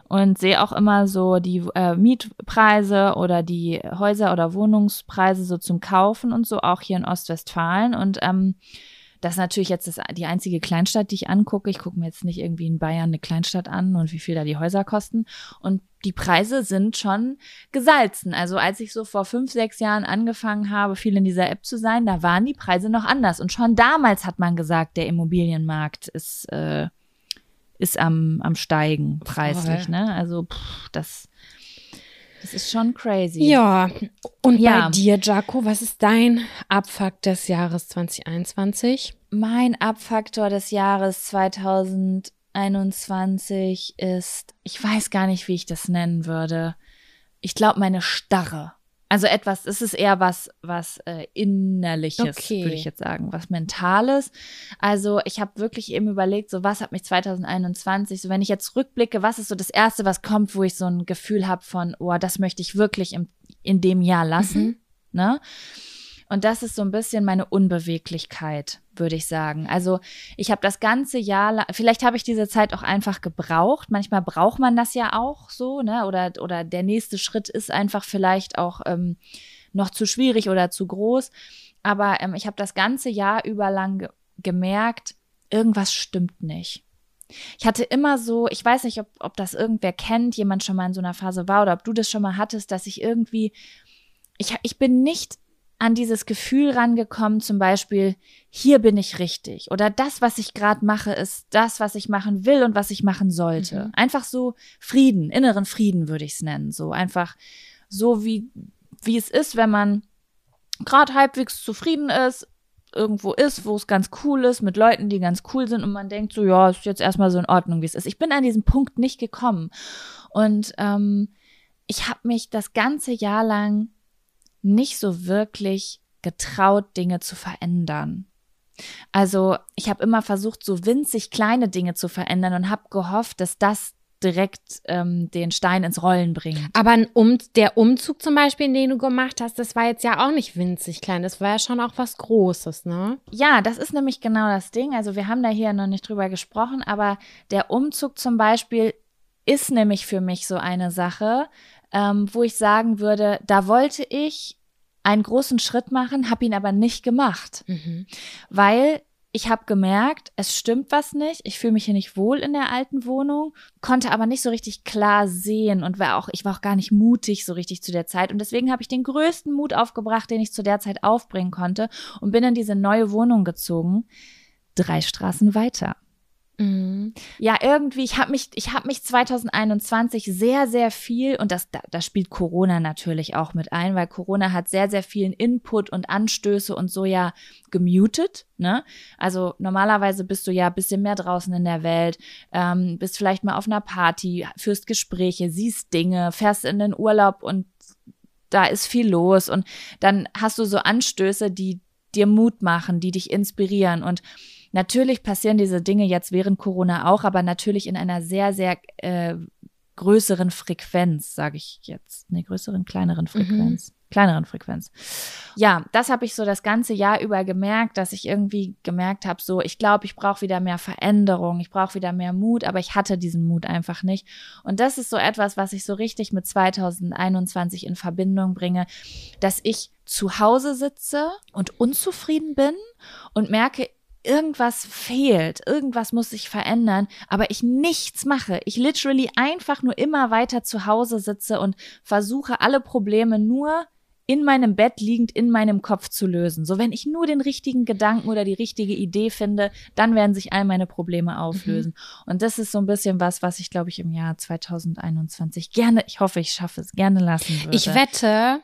Und sehe auch immer so die äh, Mietpreise oder die Häuser- oder Wohnungspreise so zum Kaufen und so, auch hier in Ostwestfalen. Und ähm, das ist natürlich jetzt das, die einzige Kleinstadt, die ich angucke. Ich gucke mir jetzt nicht irgendwie in Bayern eine Kleinstadt an und wie viel da die Häuser kosten. Und die Preise sind schon gesalzen. Also als ich so vor fünf, sechs Jahren angefangen habe, viel in dieser App zu sein, da waren die Preise noch anders. Und schon damals hat man gesagt, der Immobilienmarkt ist, äh, ist am, am Steigen preislich. Voll. Ne? Also pff, das das ist schon crazy. Ja. Und ja. bei dir, Jaco, was ist dein Abfuck des Jahres 2021? Mein Abfaktor des Jahres 2021 ist, ich weiß gar nicht, wie ich das nennen würde. Ich glaube, meine Starre. Also etwas, es ist eher was, was äh, innerliches, okay. würde ich jetzt sagen, was mentales. Also ich habe wirklich eben überlegt, so was hat mich 2021, so wenn ich jetzt rückblicke, was ist so das erste, was kommt, wo ich so ein Gefühl habe von, oh, das möchte ich wirklich im, in dem Jahr lassen. Mhm. ne? Und das ist so ein bisschen meine Unbeweglichkeit, würde ich sagen. Also ich habe das ganze Jahr, lang, vielleicht habe ich diese Zeit auch einfach gebraucht. Manchmal braucht man das ja auch so, ne? Oder, oder der nächste Schritt ist einfach vielleicht auch ähm, noch zu schwierig oder zu groß. Aber ähm, ich habe das ganze Jahr über lang ge gemerkt, irgendwas stimmt nicht. Ich hatte immer so, ich weiß nicht, ob, ob das irgendwer kennt, jemand schon mal in so einer Phase war oder ob du das schon mal hattest, dass ich irgendwie, ich, ich bin nicht an dieses Gefühl rangekommen, zum Beispiel, hier bin ich richtig oder das, was ich gerade mache, ist das, was ich machen will und was ich machen sollte. Mhm. Einfach so Frieden, inneren Frieden würde ich es nennen. So einfach so wie, wie es ist, wenn man gerade halbwegs zufrieden ist, irgendwo ist, wo es ganz cool ist, mit Leuten, die ganz cool sind und man denkt so, ja, ist jetzt erstmal so in Ordnung, wie es ist. Ich bin an diesem Punkt nicht gekommen. Und ähm, ich habe mich das ganze Jahr lang nicht so wirklich getraut, Dinge zu verändern. Also ich habe immer versucht, so winzig kleine Dinge zu verändern und habe gehofft, dass das direkt ähm, den Stein ins Rollen bringt. Aber um, der Umzug zum Beispiel, den du gemacht hast, das war jetzt ja auch nicht winzig klein, das war ja schon auch was Großes, ne? Ja, das ist nämlich genau das Ding. Also wir haben da hier noch nicht drüber gesprochen, aber der Umzug zum Beispiel ist nämlich für mich so eine Sache, ähm, wo ich sagen würde, da wollte ich einen großen Schritt machen, habe ihn aber nicht gemacht, mhm. weil ich habe gemerkt, es stimmt was nicht. Ich fühle mich hier nicht wohl in der alten Wohnung, konnte aber nicht so richtig klar sehen und war auch, ich war auch gar nicht mutig so richtig zu der Zeit. Und deswegen habe ich den größten Mut aufgebracht, den ich zu der Zeit aufbringen konnte und bin in diese neue Wohnung gezogen, drei Straßen weiter. Mhm. Ja, irgendwie, ich habe mich, ich habe mich 2021 sehr, sehr viel, und das, da, da spielt Corona natürlich auch mit ein, weil Corona hat sehr, sehr vielen Input und Anstöße und so ja gemutet. Ne? Also normalerweise bist du ja ein bisschen mehr draußen in der Welt, ähm, bist vielleicht mal auf einer Party, führst Gespräche, siehst Dinge, fährst in den Urlaub und da ist viel los und dann hast du so Anstöße, die dir Mut machen, die dich inspirieren und Natürlich passieren diese Dinge jetzt während Corona auch, aber natürlich in einer sehr, sehr äh, größeren Frequenz, sage ich jetzt. Ne, größeren, kleineren Frequenz. Mhm. Kleineren Frequenz. Ja, das habe ich so das ganze Jahr über gemerkt, dass ich irgendwie gemerkt habe, so, ich glaube, ich brauche wieder mehr Veränderung, ich brauche wieder mehr Mut, aber ich hatte diesen Mut einfach nicht. Und das ist so etwas, was ich so richtig mit 2021 in Verbindung bringe, dass ich zu Hause sitze und unzufrieden bin und merke, irgendwas fehlt, irgendwas muss sich verändern, aber ich nichts mache. Ich literally einfach nur immer weiter zu Hause sitze und versuche alle Probleme nur in meinem Bett liegend in meinem Kopf zu lösen. So, wenn ich nur den richtigen Gedanken oder die richtige Idee finde, dann werden sich all meine Probleme auflösen. Mhm. Und das ist so ein bisschen was, was ich, glaube ich, im Jahr 2021 gerne, ich hoffe, ich schaffe es, gerne lassen würde. Ich wette,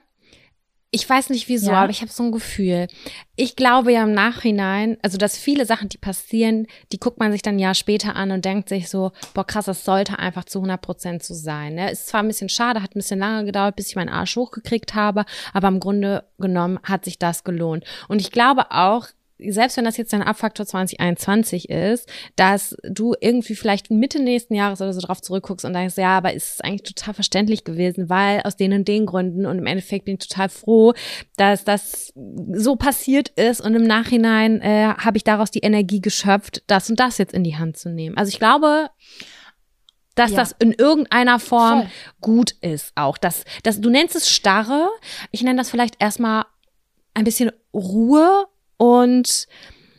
ich weiß nicht wieso, ja. aber ich habe so ein Gefühl. Ich glaube ja im Nachhinein, also dass viele Sachen, die passieren, die guckt man sich dann ein Jahr später an und denkt sich so, boah krass, das sollte einfach zu 100 Prozent so sein. Ne? Ist zwar ein bisschen schade, hat ein bisschen lange gedauert, bis ich meinen Arsch hochgekriegt habe, aber im Grunde genommen hat sich das gelohnt. Und ich glaube auch, selbst wenn das jetzt dein Abfaktor 2021 ist, dass du irgendwie vielleicht Mitte nächsten Jahres oder so drauf zurückguckst und denkst, ja, aber ist es eigentlich total verständlich gewesen, weil aus den und den Gründen und im Endeffekt bin ich total froh, dass das so passiert ist und im Nachhinein äh, habe ich daraus die Energie geschöpft, das und das jetzt in die Hand zu nehmen. Also ich glaube, dass ja. das in irgendeiner Form Voll. gut ist auch. Dass, dass, du nennst es starre, ich nenne das vielleicht erstmal ein bisschen Ruhe und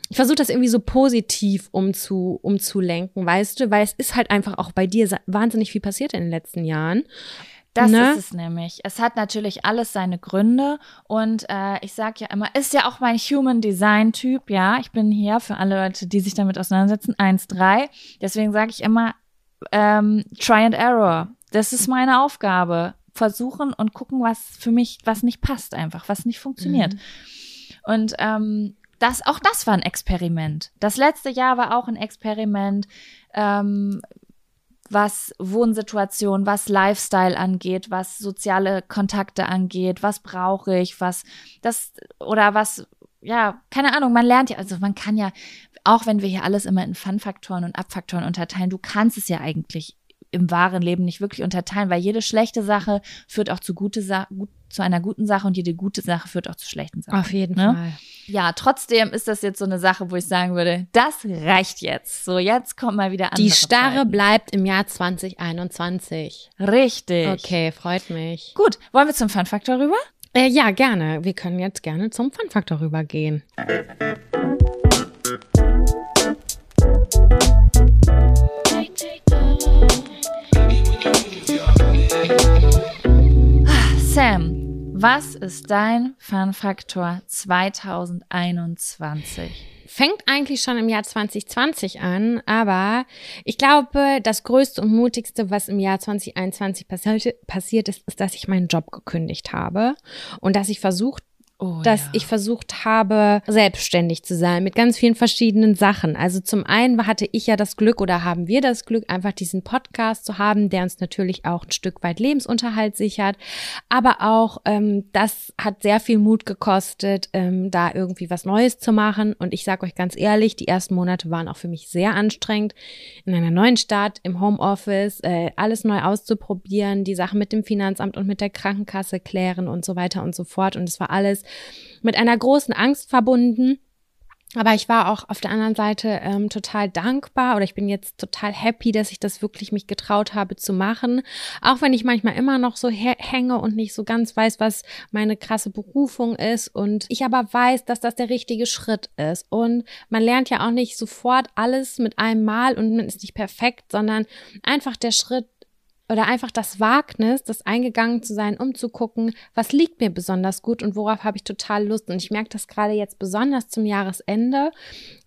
ich versuche das irgendwie so positiv umzu, umzulenken, weißt du, weil es ist halt einfach auch bei dir wahnsinnig viel passiert in den letzten Jahren. Das ne? ist es nämlich. Es hat natürlich alles seine Gründe und äh, ich sage ja immer, ist ja auch mein Human Design Typ, ja. Ich bin hier für alle Leute, die sich damit auseinandersetzen, 1-3. Deswegen sage ich immer, ähm, Try and Error. Das ist meine Aufgabe. Versuchen und gucken, was für mich, was nicht passt einfach, was nicht funktioniert. Mhm. Und ähm, das, auch das war ein Experiment. Das letzte Jahr war auch ein Experiment, ähm, was Wohnsituation, was Lifestyle angeht, was soziale Kontakte angeht, was brauche ich, was das oder was, ja, keine Ahnung, man lernt ja, also man kann ja, auch wenn wir hier alles immer in Fun-Faktoren und Abfaktoren unterteilen, du kannst es ja eigentlich im wahren Leben nicht wirklich unterteilen, weil jede schlechte Sache führt auch zu, gute Sa zu einer guten Sache und jede gute Sache führt auch zu schlechten Sachen. Auf jeden ne? Fall. Ja, trotzdem ist das jetzt so eine Sache, wo ich sagen würde, das reicht jetzt. So, jetzt kommt mal wieder andere Die Starre Zeiten. bleibt im Jahr 2021. Richtig. Okay, freut mich. Gut, wollen wir zum Fun-Faktor rüber? Äh, ja, gerne. Wir können jetzt gerne zum Fun-Faktor rübergehen. Sam, was ist dein Fun-Faktor 2021? Fängt eigentlich schon im Jahr 2020 an, aber ich glaube, das Größte und Mutigste, was im Jahr 2021 passierte, passiert ist, ist, dass ich meinen Job gekündigt habe und dass ich versucht Oh, dass ja. ich versucht habe, selbstständig zu sein mit ganz vielen verschiedenen Sachen. Also zum einen hatte ich ja das Glück oder haben wir das Glück, einfach diesen Podcast zu haben, der uns natürlich auch ein Stück weit Lebensunterhalt sichert. Aber auch ähm, das hat sehr viel Mut gekostet, ähm, da irgendwie was Neues zu machen. Und ich sage euch ganz ehrlich, die ersten Monate waren auch für mich sehr anstrengend, in einer neuen Stadt, im Homeoffice, äh, alles neu auszuprobieren, die Sachen mit dem Finanzamt und mit der Krankenkasse klären und so weiter und so fort. Und es war alles mit einer großen Angst verbunden. Aber ich war auch auf der anderen Seite ähm, total dankbar oder ich bin jetzt total happy, dass ich das wirklich mich getraut habe zu machen. Auch wenn ich manchmal immer noch so hänge und nicht so ganz weiß, was meine krasse Berufung ist. Und ich aber weiß, dass das der richtige Schritt ist. Und man lernt ja auch nicht sofort alles mit einem Mal und man ist nicht perfekt, sondern einfach der Schritt, oder einfach das Wagnis, das eingegangen zu sein, um zu gucken, was liegt mir besonders gut und worauf habe ich total Lust. Und ich merke das gerade jetzt besonders zum Jahresende,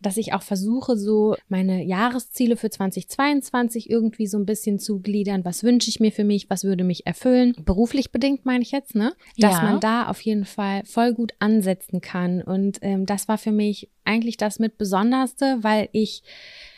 dass ich auch versuche, so meine Jahresziele für 2022 irgendwie so ein bisschen zu gliedern. Was wünsche ich mir für mich? Was würde mich erfüllen? Beruflich bedingt meine ich jetzt, ne? Dass Ja. man da auf jeden Fall voll gut ansetzen kann. Und ähm, das war für mich eigentlich das mit Besonderste, weil ich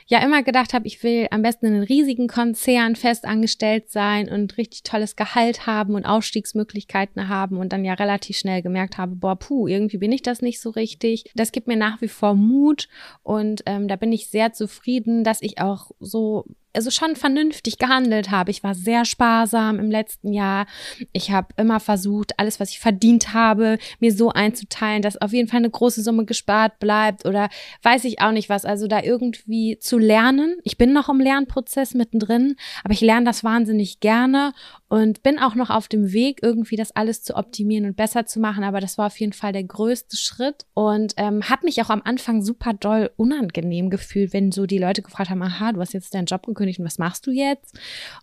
ja immer gedacht habe, ich will am besten in einem riesigen Konzern fest angestellt sein und richtig tolles Gehalt haben und Aufstiegsmöglichkeiten haben und dann ja relativ schnell gemerkt habe, boah, puh, irgendwie bin ich das nicht so richtig. Das gibt mir nach wie vor Mut und ähm, da bin ich sehr zufrieden, dass ich auch so also schon vernünftig gehandelt habe. Ich war sehr sparsam im letzten Jahr. Ich habe immer versucht, alles, was ich verdient habe, mir so einzuteilen, dass auf jeden Fall eine große Summe gespart bleibt oder weiß ich auch nicht was. Also da irgendwie zu lernen. Ich bin noch im Lernprozess mittendrin, aber ich lerne das wahnsinnig gerne und bin auch noch auf dem Weg, irgendwie das alles zu optimieren und besser zu machen. Aber das war auf jeden Fall der größte Schritt und ähm, habe mich auch am Anfang super doll unangenehm gefühlt, wenn so die Leute gefragt haben, aha, du hast jetzt deinen Job gekündigt und was machst du jetzt?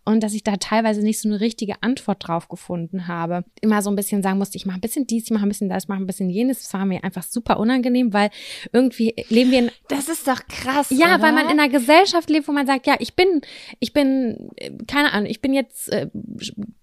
Und dass ich da teilweise nicht so eine richtige Antwort drauf gefunden habe. Immer so ein bisschen sagen musste, ich mache ein bisschen dies, ich mache ein bisschen das, ich mache ein bisschen jenes. Das war mir einfach super unangenehm, weil irgendwie leben wir in Das ist doch krass. ja, oder? weil man in einer Gesellschaft lebt, wo man sagt, ja, ich bin, ich bin, äh, keine Ahnung, ich bin jetzt äh,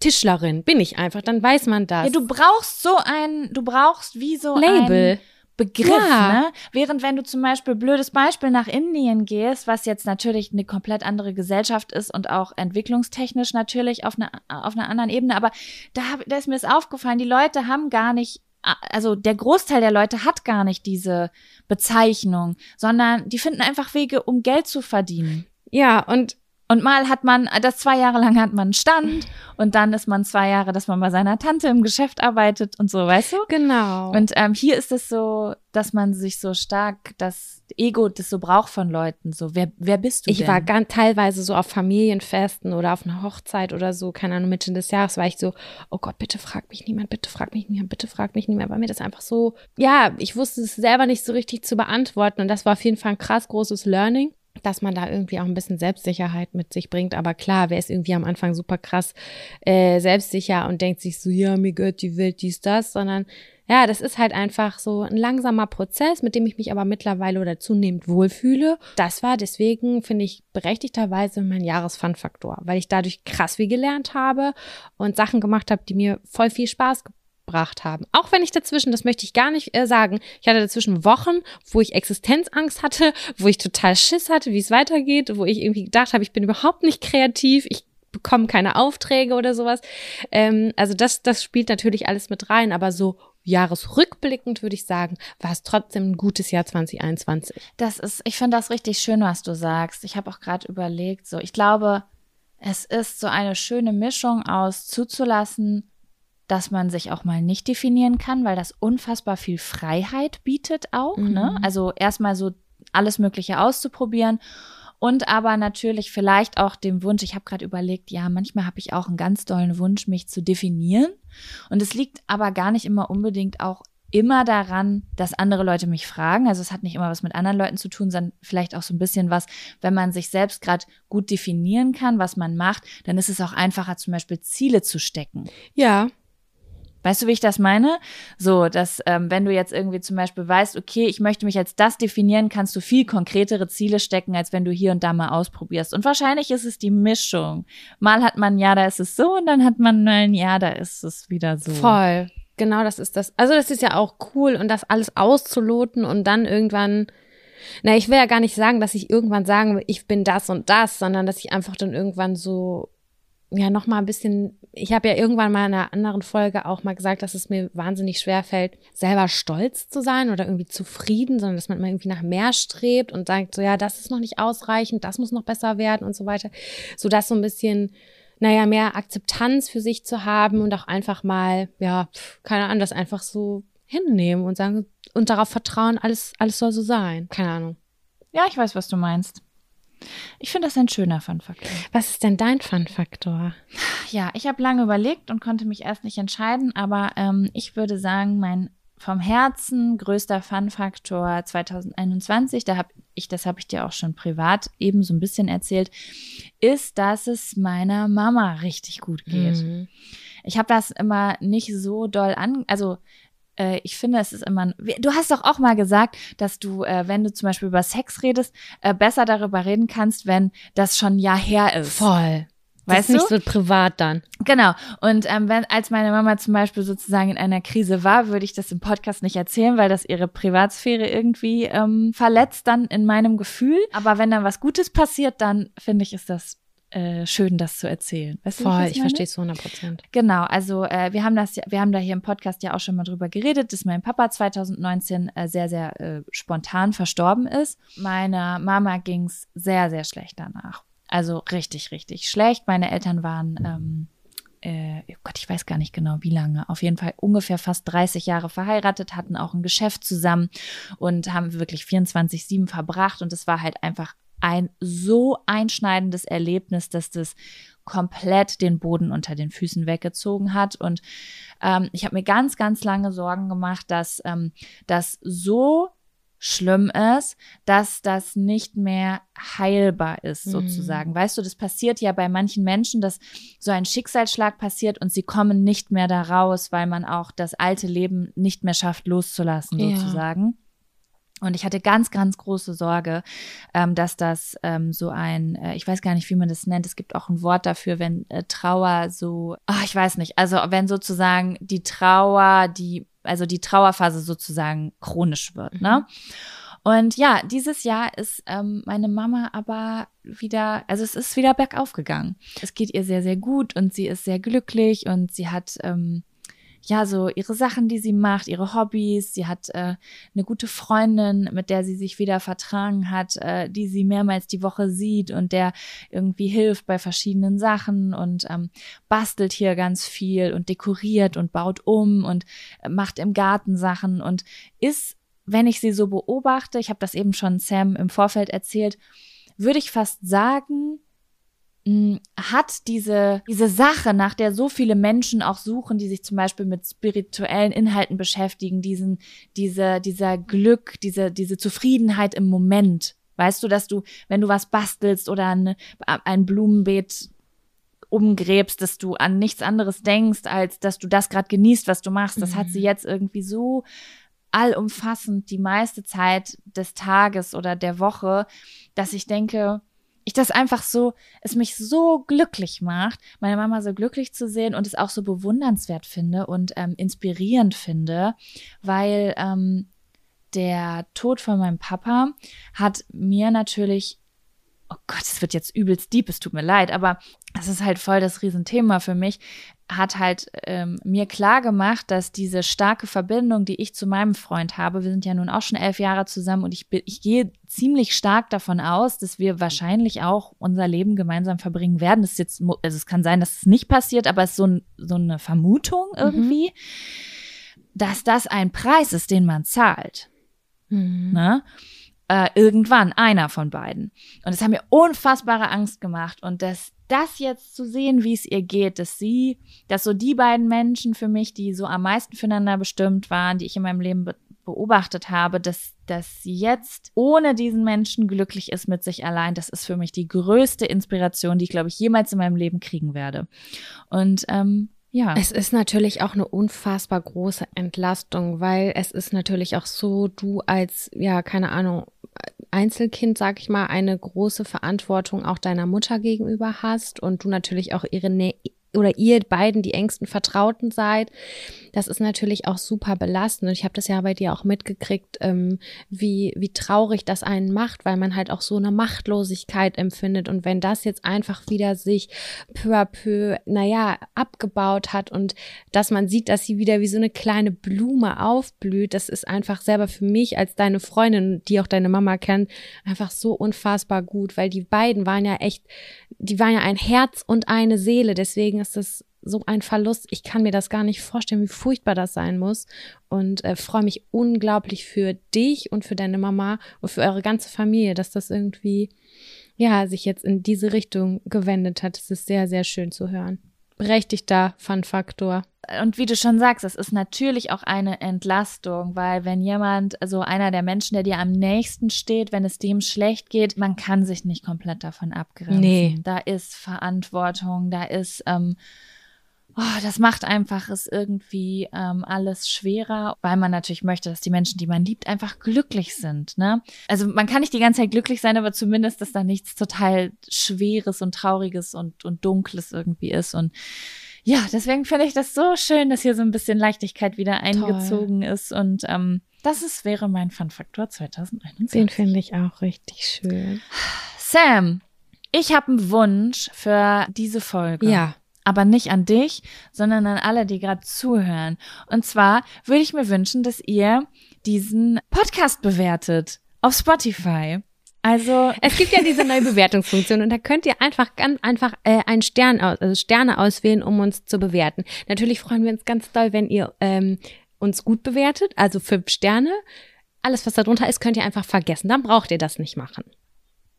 Tischlerin, bin ich einfach, dann weiß man das. Ja, du brauchst so ein, du brauchst wie so Label. ein Begriff, Ja. ne? Während wenn du zum Beispiel, blödes Beispiel, nach Indien gehst, was jetzt natürlich eine komplett andere Gesellschaft ist und auch entwicklungstechnisch natürlich auf, einer auf einer anderen Ebene, aber da, da ist mir das aufgefallen, die Leute haben gar nicht also der Großteil der Leute hat gar nicht diese Bezeichnung, sondern die finden einfach Wege, um Geld zu verdienen. Ja, und Und mal hat man, das zwei Jahre lang hat man einen Stand und dann ist man zwei Jahre, dass man bei seiner Tante im Geschäft arbeitet und so, weißt du? genau. Und ähm, hier ist es so, dass man sich so stark, das Ego das so braucht von Leuten. So, wer, wer bist du ich denn? war ganz teilweise so auf Familienfesten oder auf einer Hochzeit oder so, keine Ahnung, Mitte des Jahres war ich so, oh Gott, bitte frag mich niemand, bitte frag mich niemand, bitte frag mich niemand, weil mir das einfach so, ja, ich wusste es selber nicht so richtig zu beantworten und das war auf jeden Fall ein krass großes Learning dass man da irgendwie auch ein bisschen Selbstsicherheit mit sich bringt. Aber klar, wer ist irgendwie am Anfang super krass äh, selbstsicher und denkt sich so, ja, mir gehört die Welt, dies, das, sondern ja, das ist halt einfach so ein langsamer Prozess, mit dem ich mich aber mittlerweile oder zunehmend wohlfühle. Das war deswegen, finde ich, berechtigterweise mein Jahresfun-Faktor, weil ich dadurch krass viel gelernt habe und Sachen gemacht habe, die mir voll viel Spaß gebracht haben. Auch wenn ich dazwischen, das möchte ich gar nicht äh, sagen, ich hatte dazwischen Wochen, wo ich Existenzangst hatte, wo ich total Schiss hatte, wie es weitergeht, wo ich irgendwie gedacht habe, ich bin überhaupt nicht kreativ, ich bekomme keine Aufträge oder sowas. Ähm, also das, das spielt natürlich alles mit rein, aber so jahresrückblickend würde ich sagen, war es trotzdem ein gutes Jahr 2021. Das ist, ich finde das richtig schön, was du sagst. Ich habe auch gerade überlegt, so, ich glaube, es ist so eine schöne Mischung aus zuzulassen, dass man sich auch mal nicht definieren kann, weil das unfassbar viel Freiheit bietet auch. Ne? Mhm. Ne? Also erstmal so alles Mögliche auszuprobieren. Und aber natürlich vielleicht auch dem Wunsch, ich habe gerade überlegt, ja, manchmal habe ich auch einen ganz dollen Wunsch, mich zu definieren. Und es liegt aber gar nicht immer unbedingt auch immer daran, dass andere Leute mich fragen. Also es hat nicht immer was mit anderen Leuten zu tun, sondern vielleicht auch so ein bisschen was, wenn man sich selbst gerade gut definieren kann, was man macht, dann ist es auch einfacher, zum Beispiel Ziele zu stecken. Ja. Weißt du, wie ich das meine? So, dass ähm, wenn du jetzt irgendwie zum Beispiel weißt, okay, ich möchte mich als das definieren, kannst du viel konkretere Ziele stecken, als wenn du hier und da mal ausprobierst. Und wahrscheinlich ist es die Mischung. Mal hat man ja, da ist es so, und dann hat man ein ja, da ist es wieder so. Voll. Genau, das ist das. Also das ist ja auch cool und das alles auszuloten und dann irgendwann, na, ich will ja gar nicht sagen, dass ich irgendwann sagen will, ich bin das und das, sondern dass ich einfach dann irgendwann so, ja, noch mal ein bisschen, ich habe ja irgendwann mal in einer anderen Folge auch mal gesagt, dass es mir wahnsinnig schwer fällt, selber stolz zu sein oder irgendwie zufrieden, sondern dass man immer irgendwie nach mehr strebt und sagt so, ja, das ist noch nicht ausreichend, das muss noch besser werden und so weiter. So dass so ein bisschen naja, mehr Akzeptanz für sich zu haben und auch einfach mal, ja, keine Ahnung, das einfach so hinnehmen und sagen und darauf vertrauen, alles, alles soll so sein. Keine Ahnung. Ja, ich weiß, was du meinst. Ich finde das ein schöner Fun-Faktor. Was ist denn dein Fun-Faktor? Ja, ich habe lange überlegt und konnte mich erst nicht entscheiden, aber ähm, ich würde sagen, mein vom Herzen größter Fun-Faktor 2021, da habe ich, das habe ich dir auch schon privat eben so ein bisschen erzählt, ist, dass es meiner Mama richtig gut geht. Mhm. Ich habe das immer nicht so doll an, also äh, ich finde, es ist immer. Du hast doch auch mal gesagt, dass du, äh, wenn du zum Beispiel über Sex redest, äh, besser darüber reden kannst, wenn das schon ein Jahr her ist. Voll. Weißt das ist nicht so privat dann. Genau. Und ähm, wenn, als meine Mama zum Beispiel sozusagen in einer Krise war, würde ich das im Podcast nicht erzählen, weil das ihre Privatsphäre irgendwie ähm, verletzt dann in meinem Gefühl. Aber wenn dann was Gutes passiert, dann finde ich, ist das äh, schön, das zu erzählen. Weißt du, Voll, ich, ich verstehe es 100 Prozent. Genau, also äh, wir haben das, wir haben da hier im Podcast ja auch schon mal drüber geredet, dass mein Papa 2019 äh, sehr, sehr äh, spontan verstorben ist. Meiner Mama ging es sehr, sehr schlecht danach. Also richtig, richtig schlecht. Meine Eltern waren, ähm, äh, oh Gott, ich weiß gar nicht genau wie lange, auf jeden Fall ungefähr fast 30 Jahre verheiratet, hatten auch ein Geschäft zusammen und haben wirklich 24-7 verbracht. Und es war halt einfach ein so einschneidendes Erlebnis, dass das komplett den Boden unter den Füßen weggezogen hat. Und ähm, ich habe mir ganz, ganz lange Sorgen gemacht, dass ähm, das so schlimm ist, dass das nicht mehr heilbar ist, mhm. sozusagen. Mhm. Weißt du, das passiert ja bei manchen Menschen, dass so ein Schicksalsschlag passiert und sie kommen nicht mehr da raus, weil man auch das alte Leben nicht mehr schafft loszulassen, sozusagen. Und ich hatte ganz, ganz große Sorge, ähm, dass das ähm, so ein, äh, ich weiß gar nicht, wie man das nennt, es gibt auch ein Wort dafür, wenn äh, Trauer so, ach, ich weiß nicht, also wenn sozusagen die Trauer, die also die Trauerphase sozusagen chronisch wird. Ne? Mhm. Und ja, dieses Jahr ist ähm, meine Mama aber wieder, also es ist wieder bergauf gegangen. Es geht ihr sehr, sehr gut und sie ist sehr glücklich und sie hat ähm, ja, so ihre Sachen, die sie macht, ihre Hobbys. Sie hat äh, eine gute Freundin, mit der sie sich wieder vertragen hat, äh, die sie mehrmals die Woche sieht und der irgendwie hilft bei verschiedenen Sachen und ähm, bastelt hier ganz viel und dekoriert und baut um und äh, macht im Garten Sachen und ist, wenn ich sie so beobachte, ich habe das eben schon Sam im Vorfeld erzählt, würde ich fast sagen, hat diese, diese Sache, nach der so viele Menschen auch suchen, die sich zum Beispiel mit spirituellen Inhalten beschäftigen, diesen, diese, dieser Glück, diese, diese Zufriedenheit im Moment. Weißt du, dass du, wenn du was bastelst oder ein, ein Blumenbeet umgräbst, dass du an nichts anderes denkst, als dass du das gerade genießt, was du machst. Das mhm. hat sie mhm. jetzt irgendwie so allumfassend die meiste Zeit des Tages oder der Woche, dass ich denke, ich das einfach so, es mich so glücklich macht, meine Mama so glücklich zu sehen und es auch so bewundernswert finde und ähm, inspirierend finde, weil ähm, der Tod von meinem Papa hat mir natürlich, oh Gott, es wird jetzt übelst deep, es tut mir leid, aber es ist halt voll das Riesenthema für mich, hat halt ähm, mir klar gemacht, dass diese starke Verbindung, die ich zu meinem Freund habe, wir sind ja nun auch schon elf Jahre zusammen und ich, ich gehe ziemlich stark davon aus, dass wir wahrscheinlich auch unser Leben gemeinsam verbringen werden. Das ist jetzt, also es kann sein, dass es nicht passiert, aber es ist so, ein, so eine Vermutung mhm. irgendwie, mhm. dass das ein Preis ist, den man zahlt. Mhm. Ne? Äh, irgendwann, einer von beiden. Und es hat mir unfassbare Angst gemacht und das das jetzt zu sehen, wie es ihr geht, dass sie, dass so die beiden Menschen für mich, die so am meisten füreinander bestimmt waren, die ich in meinem Leben be beobachtet habe, dass, dass sie jetzt ohne diesen Menschen glücklich ist mit sich allein, das ist für mich die größte Inspiration, die ich, glaube ich, jemals in meinem Leben kriegen werde. Und ähm, ja. Es ist natürlich auch eine unfassbar große Entlastung, weil es ist natürlich auch so, du als, ja, keine Ahnung, Einzelkind, sag ich mal, eine große Verantwortung auch deiner Mutter gegenüber hast und du natürlich auch ihre Nähe oder ihr beiden die engsten Vertrauten seid, das ist natürlich auch super belastend. Und ich habe das ja bei dir auch mitgekriegt, ähm, wie, wie traurig das einen macht, weil man halt auch so eine Machtlosigkeit empfindet. Und wenn das jetzt einfach wieder sich peu à peu, naja, abgebaut hat und dass man sieht, dass sie wieder wie so eine kleine Blume aufblüht, das ist einfach selber für mich als deine Freundin, die auch deine Mama kennt, einfach so unfassbar gut, weil die beiden waren ja echt, die waren ja ein Herz und eine Seele. Deswegen ist das so ein Verlust. Ich kann mir das gar nicht vorstellen, wie furchtbar das sein muss. Und äh, freue mich unglaublich für dich und für deine Mama und für eure ganze Familie, dass das irgendwie, ja, sich jetzt in diese Richtung gewendet hat. Es ist sehr, sehr schön zu hören. Berechtigter Fun-Faktor. Und wie du schon sagst, es ist natürlich auch eine Entlastung, weil wenn jemand, also einer der Menschen, der dir am nächsten steht, wenn es dem schlecht geht, man kann sich nicht komplett davon abgrenzen. Nee. Da ist Verantwortung, da ist ähm, oh, das macht einfach es irgendwie ähm, alles schwerer, weil man natürlich möchte, dass die Menschen, die man liebt, einfach glücklich sind. Ne? Also man kann nicht die ganze Zeit glücklich sein, aber zumindest, dass da nichts total Schweres und Trauriges und, und Dunkles irgendwie ist. Und ja, deswegen finde ich das so schön, dass hier so ein bisschen Leichtigkeit wieder eingezogen Toll. ist. Und ähm, das ist, wäre mein Fun-Faktor 2021. Den finde ich auch richtig schön. Sam, ich habe einen Wunsch für diese Folge. Ja aber nicht an dich, sondern an alle, die gerade zuhören. Und zwar würde ich mir wünschen, dass ihr diesen Podcast bewertet auf Spotify. Also es gibt ja diese neue Bewertungsfunktion und da könnt ihr einfach ganz einfach äh, einen Stern aus, also Sterne auswählen, um uns zu bewerten. Natürlich freuen wir uns ganz doll, wenn ihr ähm, uns gut bewertet, also fünf Sterne. Alles, was da drunter ist, könnt ihr einfach vergessen. Dann braucht ihr das nicht machen.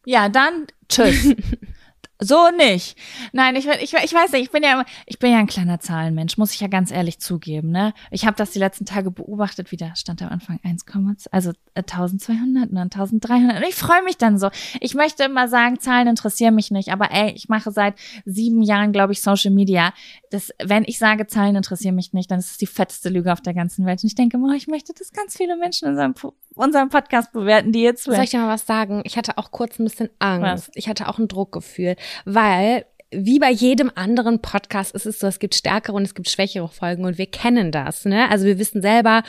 Ja, dann tschüss. So nicht. Nein, ich, ich, ich weiß nicht, ich bin ja ich bin ja ein kleiner Zahlenmensch, muss ich ja ganz ehrlich zugeben, ne? Ich habe das die letzten Tage beobachtet, wie da stand am Anfang 1, also 1200 und dann 1300 und ich freue mich dann so. Ich möchte immer sagen, Zahlen interessieren mich nicht, aber ey, ich mache seit sieben Jahren, glaube ich, Social Media. Das, wenn ich sage, Zahlen interessieren mich nicht, dann ist es die fetteste Lüge auf der ganzen Welt und ich denke, oh, ich möchte, dass ganz viele Menschen in unserem unseren Podcast bewerten, die jetzt. Soll ich dir mal was sagen? Ich hatte auch kurz ein bisschen Angst. Was? Ich hatte auch ein Druckgefühl, weil wie bei jedem anderen Podcast ist es so, es gibt stärkere und es gibt schwächere Folgen und wir kennen das, ne? Also wir wissen selber,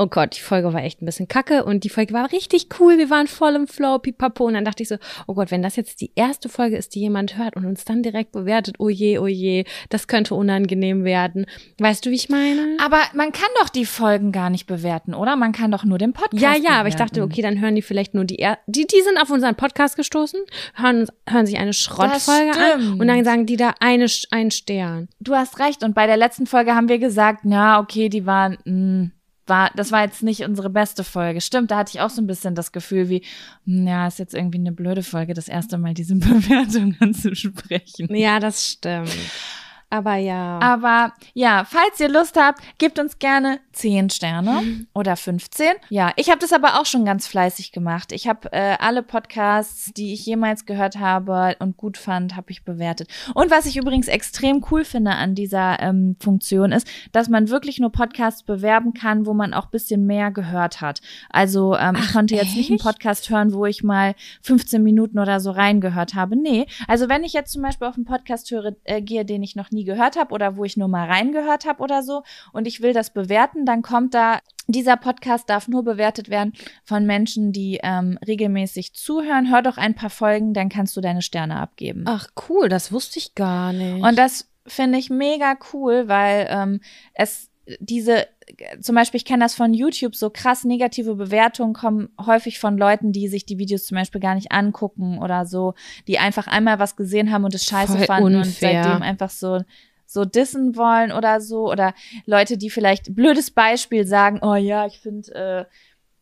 oh Gott, die Folge war echt ein bisschen kacke und die Folge war richtig cool, wir waren voll im Flow, pipapo und dann dachte ich so, oh Gott, wenn das jetzt die erste Folge ist, die jemand hört und uns dann direkt bewertet, oh je, oh je, das könnte unangenehm werden. Weißt du, wie ich meine? Aber man kann doch die Folgen gar nicht bewerten, oder? Man kann doch nur den Podcast Ja, ja, bewerten. aber ich dachte, okay, dann hören die vielleicht nur die, er die, die sind auf unseren Podcast gestoßen, hören, hören sich eine Schrottfolge an und dann sagen die da eine, einen Stern. Du hast recht und bei der letzten Folge haben wir gesagt, ja, okay, die waren, mh, hm, war, das war jetzt nicht unsere beste Folge. Stimmt, da hatte ich auch so ein bisschen das Gefühl wie, hm, ja, ist jetzt irgendwie eine blöde Folge, das erste Mal diese Bewertung anzusprechen. Ja, das stimmt. Aber ja. Aber ja, falls ihr Lust habt, gebt uns gerne 10 Sterne mhm. oder 15. Ja, ich habe das aber auch schon ganz fleißig gemacht. Ich habe äh, alle Podcasts, die ich jemals gehört habe und gut fand, habe ich bewertet. Und was ich übrigens extrem cool finde an dieser ähm, Funktion ist, dass man wirklich nur Podcasts bewerben kann, wo man auch bisschen mehr gehört hat. Also ähm, Ach, ich konnte jetzt echt? nicht einen Podcast hören, wo ich mal 15 Minuten oder so reingehört habe. Nee, also wenn ich jetzt zum Beispiel auf einen Podcast höre, äh, gehe, den ich noch nie nie gehört habe oder wo ich nur mal reingehört habe oder so und ich will das bewerten, dann kommt da dieser Podcast darf nur bewertet werden von Menschen, die ähm, regelmäßig zuhören. Hör doch ein paar Folgen, dann kannst du deine Sterne abgeben. Ach cool, das wusste ich gar nicht. Und das finde ich mega cool, weil ähm, es diese, zum Beispiel, ich kenne das von YouTube, so krass negative Bewertungen kommen häufig von Leuten, die sich die Videos zum Beispiel gar nicht angucken oder so, die einfach einmal was gesehen haben und es scheiße Voll fanden und unfair. seitdem einfach so so dissen wollen oder so oder Leute, die vielleicht blödes Beispiel sagen, oh ja, ich finde, äh,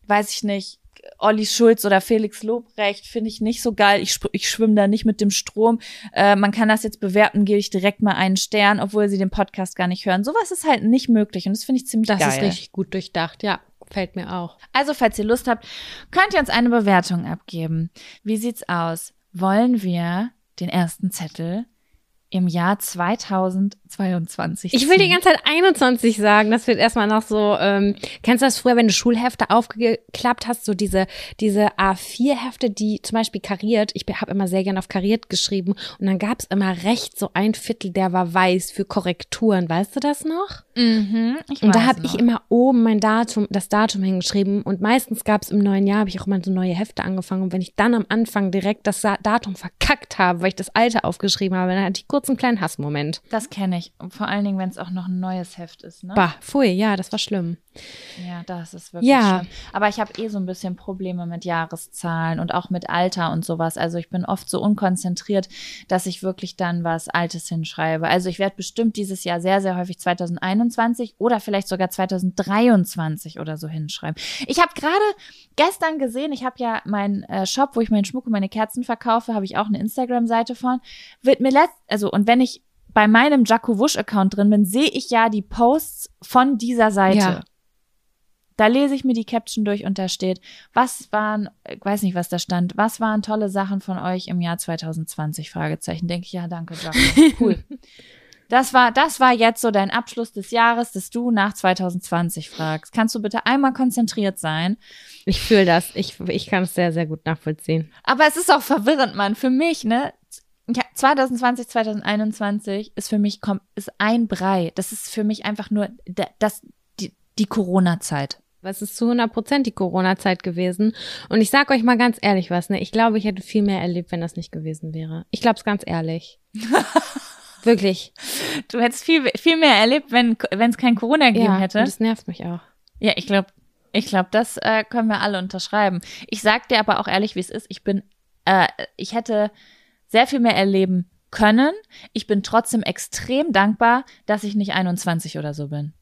weiß ich nicht, Olli Schulz oder Felix Lobrecht finde ich nicht so geil. Ich, ich schwimme da nicht mit dem Strom. Äh, man kann das jetzt bewerten, gebe ich direkt mal einen Stern, obwohl sie den Podcast gar nicht hören. Sowas ist halt nicht möglich und das finde ich ziemlich Das geil. ist richtig gut durchdacht, ja. Fällt mir auch. Also, falls ihr Lust habt, könnt ihr uns eine Bewertung abgeben. Wie sieht's aus? Wollen wir den ersten Zettel im Jahr 2022 Ich will die ganze Zeit 21 sagen. Das wird erstmal noch so, ähm, kennst du das früher, wenn du Schulhefte aufgeklappt hast, so diese, diese A4-Hefte, die zum Beispiel kariert, ich habe immer sehr gern auf kariert geschrieben und dann gab's immer rechts so ein Viertel, der war weiß für Korrekturen. Weißt du das noch? Mhm, Und da habe ich immer oben mein Datum, das Datum hingeschrieben und meistens gab's im neuen Jahr, habe ich auch mal so neue Hefte angefangen und wenn ich dann am Anfang direkt das Datum verkackt habe, weil ich das alte aufgeschrieben habe, dann hatte ich kurz einen kleinen Hassmoment. Das kenne ich. Und vor allen Dingen, wenn es auch noch ein neues Heft ist, ne? Bah, pfui, ja, das war schlimm. Ja, das ist wirklich Ja. schlimm. Aber ich habe eh so ein bisschen Probleme mit Jahreszahlen und auch mit Alter und sowas. Also ich bin oft so unkonzentriert, dass ich wirklich dann was Altes hinschreibe. Also ich werde bestimmt dieses Jahr sehr, sehr häufig 2021 oder vielleicht sogar 2023 oder so hinschreiben. Ich habe gerade gestern gesehen, ich habe ja meinen äh, Shop, wo ich meinen Schmuck und meine Kerzen verkaufe, habe ich auch eine Instagram-Seite von. Wird mir letzt, also und wenn ich bei meinem Jaco Wusch Account drin bin, sehe ich ja die Posts von dieser Seite. Ja. Da lese ich mir die Caption durch und da steht, was waren, ich weiß nicht, was da stand, was waren tolle Sachen von euch im Jahr 2020? Fragezeichen. Denke ich, ja, danke, Jaco. Cool. Das war, das war jetzt so dein Abschluss des Jahres, dass du nach 2020 fragst. Kannst du bitte einmal konzentriert sein? Ich fühle das. Ich, ich kann es sehr, sehr gut nachvollziehen. Aber es ist auch verwirrend, Mann. Für mich, ne? Ja, 2020, 2021 ist für mich ist ein Brei. Das ist für mich einfach nur da- das die, die Corona-Zeit. Es ist zu 100 Prozent die Corona-Zeit gewesen. Und ich sag euch mal ganz ehrlich was, ne? Ich glaube, ich hätte viel mehr erlebt, wenn das nicht gewesen wäre. Ich glaube es ganz ehrlich. Wirklich. Du hättest viel viel mehr erlebt, wenn es kein Corona gegeben Ja, hätte. und das nervt mich auch. Ja, ich glaube, ich glaube, das äh, können wir alle unterschreiben. Ich sag dir aber auch ehrlich, wie es ist. Ich bin, äh, ich hätte sehr viel mehr erleben können. Ich bin trotzdem extrem dankbar, dass ich nicht 21 oder so bin.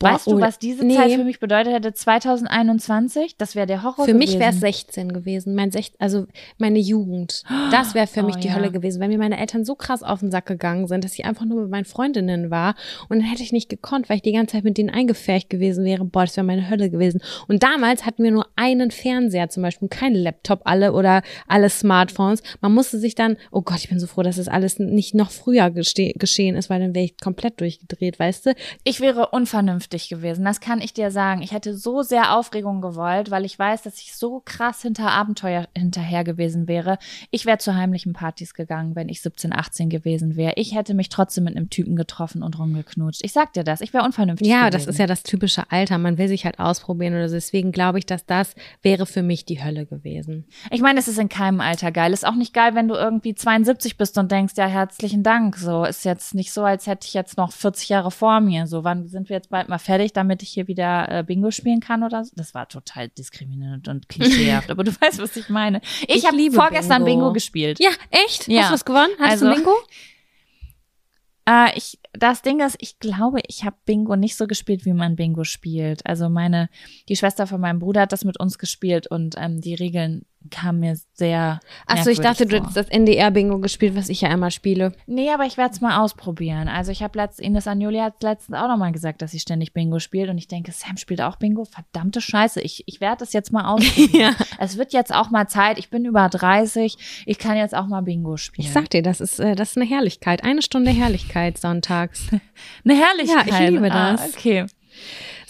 Boah, weißt du, oh, was diese nee. Zeit für mich bedeutet hätte? 2021, das wäre der Horror Für mich gewesen. wäre es 16 gewesen, mein sech, also meine Jugend. Das wäre für Oh, mich die ja. Hölle gewesen, weil mir meine Eltern so krass auf den Sack gegangen sind, dass ich einfach nur mit meinen Freundinnen war und dann hätte ich nicht gekonnt, weil ich die ganze Zeit mit denen eingefärcht gewesen wäre. Boah, das wäre meine Hölle gewesen. Und damals hatten wir nur einen Fernseher zum Beispiel, kein Laptop alle oder alle Smartphones. Man musste sich dann, oh Gott, ich bin so froh, dass das alles nicht noch früher geste- geschehen ist, weil dann wäre ich komplett durchgedreht, weißt du? Ich wäre unvernünftig gewesen, das kann ich dir sagen. Ich hätte so sehr Aufregung gewollt, weil ich weiß, dass ich so krass hinter Abenteuer hinterher gewesen wäre. Ich wäre zu heimlichen Partys gegangen, wenn ich 17, 18 gewesen wäre. Ich hätte mich trotzdem mit einem Typen getroffen und rumgeknutscht. Ich sag dir das, ich wäre unvernünftig Ja, gewesen. das ist ja das typische Alter. Man will sich halt ausprobieren oder so. Deswegen glaube ich, dass das wäre für mich die Hölle gewesen. Ich meine, es ist in keinem Alter geil. Ist auch nicht geil, wenn du irgendwie 72 bist und denkst, ja, herzlichen Dank. So ist jetzt nicht so, als hätte ich jetzt noch 40 Jahre vor mir. So, wann sind wir jetzt bald mal fertig, damit ich hier wieder äh, Bingo spielen kann oder so? Das war total diskriminierend und klischeehaft, aber du weißt, was ich meine. Ich, Ich habe vorgestern Bingo. Bingo. gespielt. Ja, echt? Ja. Hast du was gewonnen? Hattest Also- du Bingo? Äh, ich, das Ding ist, ich glaube, ich habe Bingo nicht so gespielt, wie man Bingo spielt. Also meine, die Schwester von meinem Bruder hat das mit uns gespielt und ähm, die Regeln kamen mir sehr. Achso, ich dachte, du vor. hättest das NDR-Bingo gespielt, was ich ja immer spiele. Nee, aber ich werde es mal ausprobieren. Also ich habe letztens, Ines Anjoli hat letztens auch nochmal gesagt, dass sie ständig Bingo spielt und ich denke, Sam spielt auch Bingo. Verdammte Scheiße. Ich, ich werde das jetzt mal ausprobieren. Es wird jetzt auch mal Zeit. Ich bin über 30. Ich kann jetzt auch mal Bingo spielen. Ich sag dir, das ist, äh, das ist eine Herrlichkeit. Eine Stunde Herrlichkeit sonntags. Eine Herrlichkeit. Ja, ich liebe Ah, das. okay.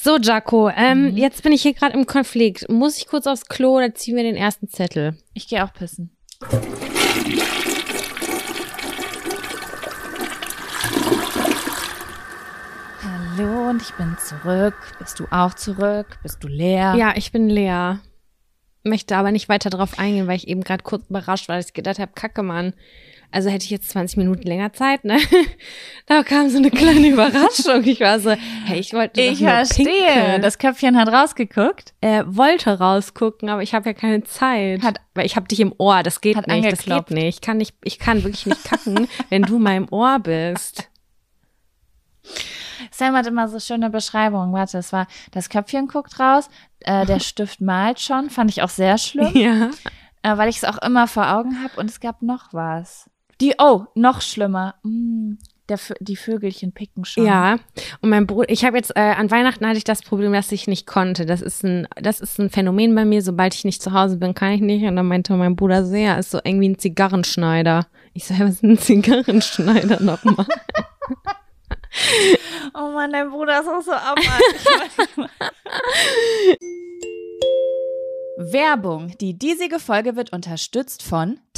So, Jaco, ähm, jetzt bin ich hier gerade im Konflikt. Muss ich kurz aufs Klo oder ziehen wir den ersten Zettel? Ich gehe auch pissen. Hallo und ich bin zurück. Bist du auch zurück? Bist du leer? Ja, ich bin leer. Möchte aber nicht weiter drauf eingehen, weil ich eben gerade kurz überrascht war, dass ich gedacht habe, kacke, Mann. Also hätte ich jetzt 20 Minuten länger Zeit, ne? Da kam so eine kleine Überraschung. Ich war so, hey, ich wollte Ich verstehe. Pinkeln. Das Köpfchen hat rausgeguckt. Er wollte rausgucken, aber ich habe ja keine Zeit. Hat- weil ich habe dich im Ohr, das geht nicht, das angeklopft. geht nicht. Ich kann nicht, ich kann wirklich nicht kacken, wenn du mal im Ohr bist. Sam hat immer so schöne Beschreibungen. Warte, es war, das Köpfchen guckt raus, äh, der Stift malt schon, fand ich auch sehr schlimm, Ja. äh, weil ich es auch immer vor Augen habe und es gab noch was. Die, oh, noch schlimmer. Mm, der, die Vögelchen picken schon. Ja, und mein Bruder, ich habe jetzt äh, an Weihnachten hatte ich das Problem, dass ich nicht konnte. Das ist ein, das ist ein Phänomen bei mir. Sobald ich nicht zu Hause bin, kann ich nicht. Und dann meinte mein Bruder so, ja, ist so irgendwie ein Zigarrenschneider. Ich so, ja, was ist ein Zigarrenschneider nochmal? Oh Mann, dein Bruder ist auch so abartig. Werbung. Die diesige Folge wird unterstützt von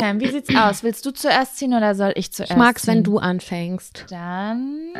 Ähm, wie sieht's aus? Willst du zuerst ziehen oder soll ich zuerst Ich mag's, ziehen? wenn du anfängst. Dann.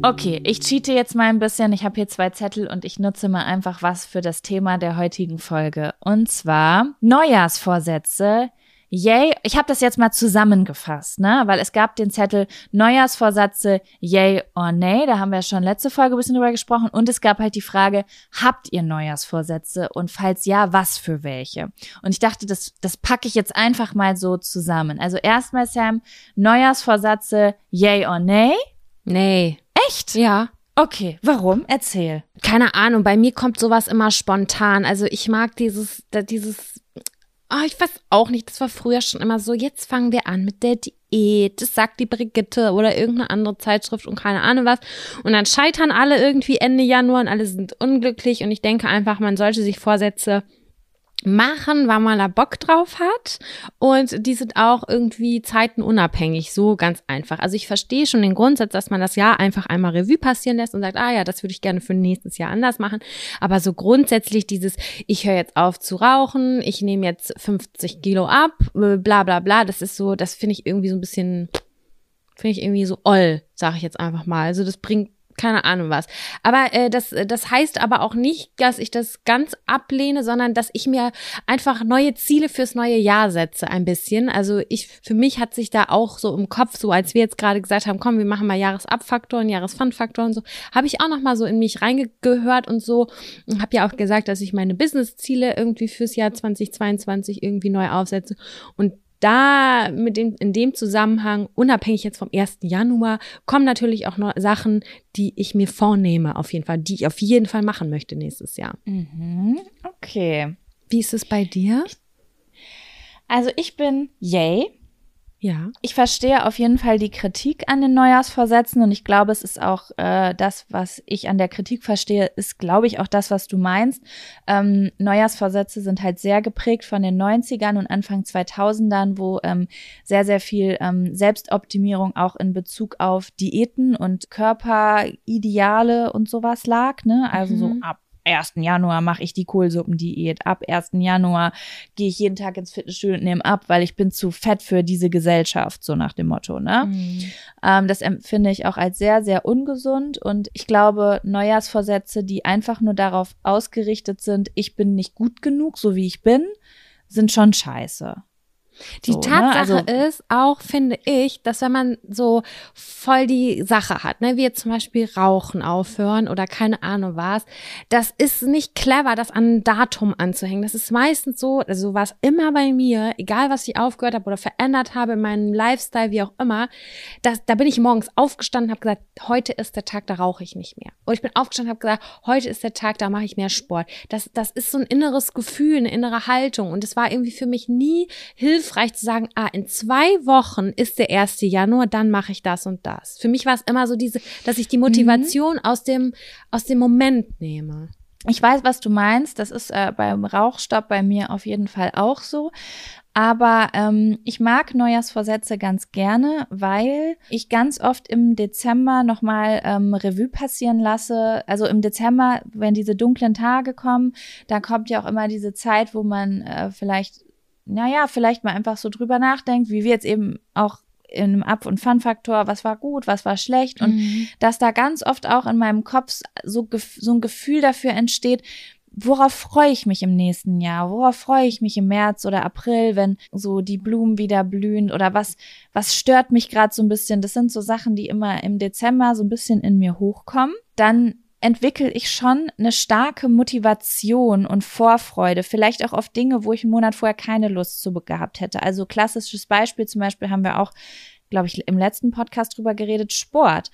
Okay, ich cheate jetzt mal ein bisschen. Ich habe hier zwei Zettel und ich nutze mal einfach was für das Thema der heutigen Folge. Und zwar Neujahrsvorsätze. Yay, ich habe das jetzt mal zusammengefasst, ne? Weil es gab den Zettel Neujahrsvorsätze, yay or nay. Da haben wir schon letzte Folge ein bisschen drüber gesprochen. Und es gab halt die Frage, habt ihr Neujahrsvorsätze? Und falls ja, was für welche? Und ich dachte, das, das packe ich jetzt einfach mal so zusammen. Also erstmal, Sam, Neujahrsvorsätze, yay or nay? Nee. Echt? Ja. Okay, warum? Erzähl. Keine Ahnung, bei mir kommt sowas immer spontan. Also ich mag dieses, dieses, ah, ich weiß auch nicht, das war früher schon immer so, jetzt fangen wir an mit der Diät, das sagt die Brigitte oder irgendeine andere Zeitschrift und keine Ahnung was. Und dann scheitern alle irgendwie Ende Januar und alle sind unglücklich. Und ich denke einfach, man sollte sich Vorsätze machen, weil man da Bock drauf hat und die sind auch irgendwie zeitenunabhängig, so ganz einfach. Also ich verstehe schon den Grundsatz, dass man das Jahr einfach einmal Revue passieren lässt und sagt, ah ja, das würde ich gerne für nächstes Jahr anders machen, aber so grundsätzlich dieses, ich höre jetzt auf zu rauchen, ich nehme jetzt 50 Kilo ab, äh, bla bla bla, das ist so, das finde ich irgendwie so ein bisschen, finde ich irgendwie so oll, sage ich jetzt einfach mal. Also das bringt keine Ahnung was. Aber äh, das, das heißt aber auch nicht, dass ich das ganz ablehne, sondern dass ich mir einfach neue Ziele fürs neue Jahr setze, ein bisschen. Also ich, für mich hat sich da auch so im Kopf, so als wir jetzt gerade gesagt haben, komm, wir machen mal Jahresabfaktor und Jahresfundfaktor und so, habe ich auch noch mal so in mich reingehört und so und habe ja auch gesagt, dass ich meine Business-Ziele irgendwie fürs Jahr 2022 irgendwie neu aufsetze und da mit dem, in dem Zusammenhang, unabhängig jetzt vom 1. Januar, kommen natürlich auch noch Sachen, die ich mir vornehme, auf jeden Fall, die ich auf jeden Fall machen möchte nächstes Jahr. Mhm, okay. Wie ist es bei dir? Also ich bin yay. Ja. Ich verstehe auf jeden Fall die Kritik an den Neujahrsvorsätzen und ich glaube, es ist auch äh, das, was ich an der Kritik verstehe, ist, glaube ich, auch das, was du meinst. Ähm, Neujahrsvorsätze sind halt sehr geprägt von den 90ern und Anfang 2000ern, wo ähm, sehr, sehr viel ähm, Selbstoptimierung auch in Bezug auf Diäten und Körperideale und sowas lag. Ne? Also mhm. so ab 1. Januar mache ich die Kohlsuppendiät. Ab 1. Januar gehe ich jeden Tag ins Fitnessstudio und nehme ab, weil ich bin zu fett für diese Gesellschaft, so nach dem Motto. Ne? Mhm. Ähm, das empfinde ich auch als sehr, sehr ungesund. Und ich glaube, Neujahrsvorsätze, die einfach nur darauf ausgerichtet sind, ich bin nicht gut genug, so wie ich bin, sind schon scheiße. Die so, ne? Tatsache ne? also, ist auch, finde ich, dass wenn man so voll die Sache hat, ne, wie jetzt zum Beispiel Rauchen aufhören oder keine Ahnung was, das ist nicht clever, das an ein Datum anzuhängen. Das ist meistens so, also war es immer bei mir, egal was ich aufgehört habe oder verändert habe in meinem Lifestyle, wie auch immer, das, da bin ich morgens aufgestanden, habe gesagt, heute ist der Tag, da rauche ich nicht mehr. Und ich bin aufgestanden, habe gesagt, heute ist der Tag, da mache ich mehr Sport. Das, das ist so ein inneres Gefühl, eine innere Haltung. Und es war irgendwie für mich nie hilfreich hilfreich zu sagen, ah, in zwei Wochen ist der 1. Januar, dann mache ich das und das. Für mich war es immer so diese, dass ich die Motivation mhm. aus dem, aus dem Moment nehme. Ich weiß, was du meinst. Das ist äh, beim Rauchstopp bei mir auf jeden Fall auch so. Aber ähm, ich mag Neujahrsvorsätze ganz gerne, weil ich ganz oft im Dezember nochmal ähm, Revue passieren lasse. Also im Dezember, wenn diese dunklen Tage kommen, da kommt ja auch immer diese Zeit, wo man äh, vielleicht naja, vielleicht mal einfach so drüber nachdenkt, wie wir jetzt eben auch in einem Up- und Fun-Faktor, was war gut, was war schlecht und mhm. dass da ganz oft auch in meinem Kopf so, so ein Gefühl dafür entsteht, worauf freue ich mich im nächsten Jahr? Worauf freue ich mich im März oder April, wenn so die Blumen wieder blühen oder was was stört mich gerade so ein bisschen? Das sind so Sachen, die immer im Dezember so ein bisschen in mir hochkommen. Dann entwickle ich schon eine starke Motivation und Vorfreude, vielleicht auch auf Dinge, wo ich einen Monat vorher keine Lust zu gehabt hätte. Also klassisches Beispiel zum Beispiel haben wir auch glaube ich, im letzten Podcast drüber geredet, Sport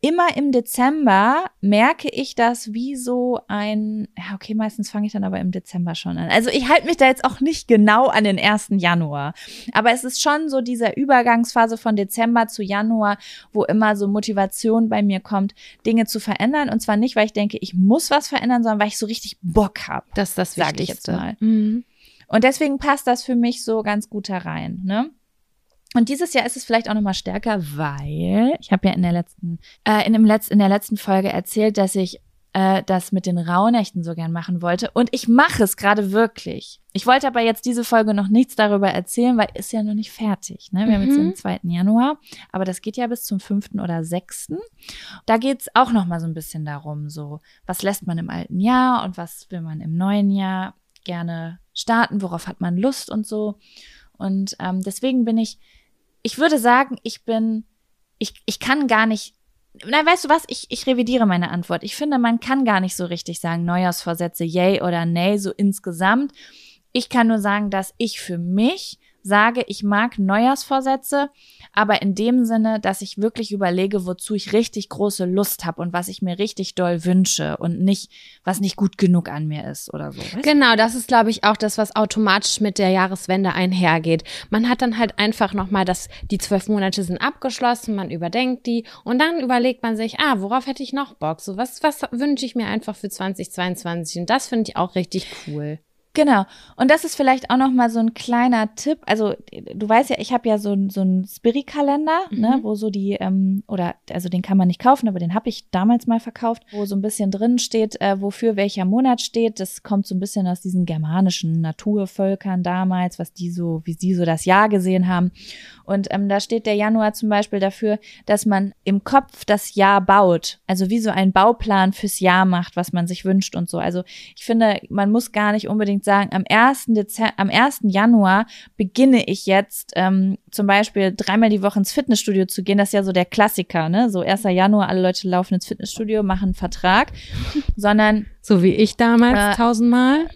immer im Dezember merke ich das wie so ein, ja, okay, meistens fange ich dann aber im Dezember schon an. Also ich halte mich da jetzt auch nicht genau an den 1. Januar. Aber es ist schon so dieser Übergangsphase von Dezember zu Januar, wo immer so Motivation bei mir kommt, Dinge zu verändern. Und zwar nicht, weil ich denke, ich muss was verändern, sondern weil ich so richtig Bock habe. Das ist das Wichtigste. Ich jetzt mal. Mhm. Und deswegen passt das für mich so ganz gut herein. Ne? Und dieses Jahr ist es vielleicht auch nochmal stärker, weil ich habe ja in der letzten, äh, in, dem Letz-, in der letzten Folge erzählt, dass ich äh, das mit den Rauhnächten so gern machen wollte. Und ich mache es gerade wirklich. Ich wollte aber jetzt diese Folge noch nichts darüber erzählen, weil ist ja noch nicht fertig. Ne? Wir mhm. haben jetzt den 2. Januar, aber das geht ja bis zum 5. oder 6. Da geht's auch nochmal so ein bisschen darum, so, was lässt man im alten Jahr und was will man im neuen Jahr gerne starten, worauf hat man Lust und so. Und ähm, deswegen bin ich ich würde sagen, ich bin, ich, ich kann gar nicht, nein, weißt du was, ich, ich revidiere meine Antwort. Ich finde, man kann gar nicht so richtig sagen, Neujahrsvorsätze, yay oder nay, so insgesamt. Ich kann nur sagen, dass ich für mich sage, ich mag Neujahrsvorsätze, aber in dem Sinne, dass ich wirklich überlege, wozu ich richtig große Lust habe und was ich mir richtig doll wünsche und nicht, was nicht gut genug an mir ist oder so. Genau, das ist, glaube ich, auch das, was automatisch mit der Jahreswende einhergeht. Man hat dann halt einfach nochmal, dass die zwölf Monate sind abgeschlossen, man überdenkt die und dann überlegt man sich, ah, worauf hätte ich noch Bock? So, was, was wünsche ich mir einfach für 2022? Und das finde ich auch richtig cool. Genau. Und das ist vielleicht auch noch mal so ein kleiner Tipp. Also du weißt ja, ich habe ja so, so einen Spiri-Kalender, ne, mhm. ne, wo so die ähm, oder also den kann man nicht kaufen, aber den habe ich damals mal verkauft, wo so ein bisschen drin steht, äh, wofür welcher Monat steht. Das kommt so ein bisschen aus diesen germanischen Naturvölkern damals, was die so, wie sie so das Jahr gesehen haben. Und ähm, da steht der Januar zum Beispiel dafür, dass man im Kopf das Jahr baut. Also wie so ein Bauplan fürs Jahr macht, was man sich wünscht und so. Also ich finde, man muss gar nicht unbedingt sagen, am 1. Dezember, am 1. Januar beginne ich jetzt ähm, zum Beispiel dreimal die Woche ins Fitnessstudio zu gehen. Das ist ja so der Klassiker, ne? So 1. Januar, alle Leute laufen ins Fitnessstudio, machen einen Vertrag, sondern so wie ich damals äh, tausendmal.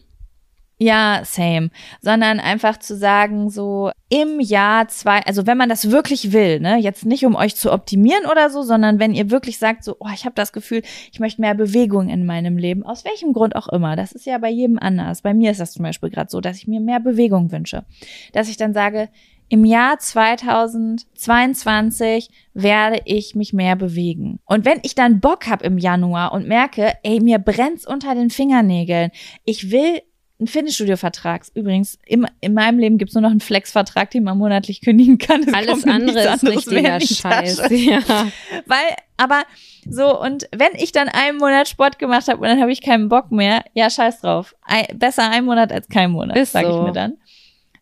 Ja, same. Sondern einfach zu sagen, so im Jahr zwei, also wenn man das wirklich will, ne, jetzt nicht um euch zu optimieren oder so, sondern wenn ihr wirklich sagt, so, oh, ich habe das Gefühl, ich möchte mehr Bewegung in meinem Leben, aus welchem Grund auch immer. Das ist ja bei jedem anders. Bei mir ist das zum Beispiel gerade so, dass ich mir mehr Bewegung wünsche. Dass ich dann sage, im Jahr 2022 werde ich mich mehr bewegen. Und wenn ich dann Bock habe im Januar und merke, ey, mir brennt's unter den Fingernägeln, ich will einen Fitnessstudio-Vertrag. Übrigens, im, in meinem Leben gibt's nur noch einen Flex-Vertrag, den man monatlich kündigen kann. Es Alles andere ist richtiger Scheiß. Ja. Weil, aber so, und wenn ich dann einen Monat Sport gemacht habe und dann habe ich keinen Bock mehr, ja, scheiß drauf. Ein, besser ein Monat als kein Monat, ist sag so. ich mir dann.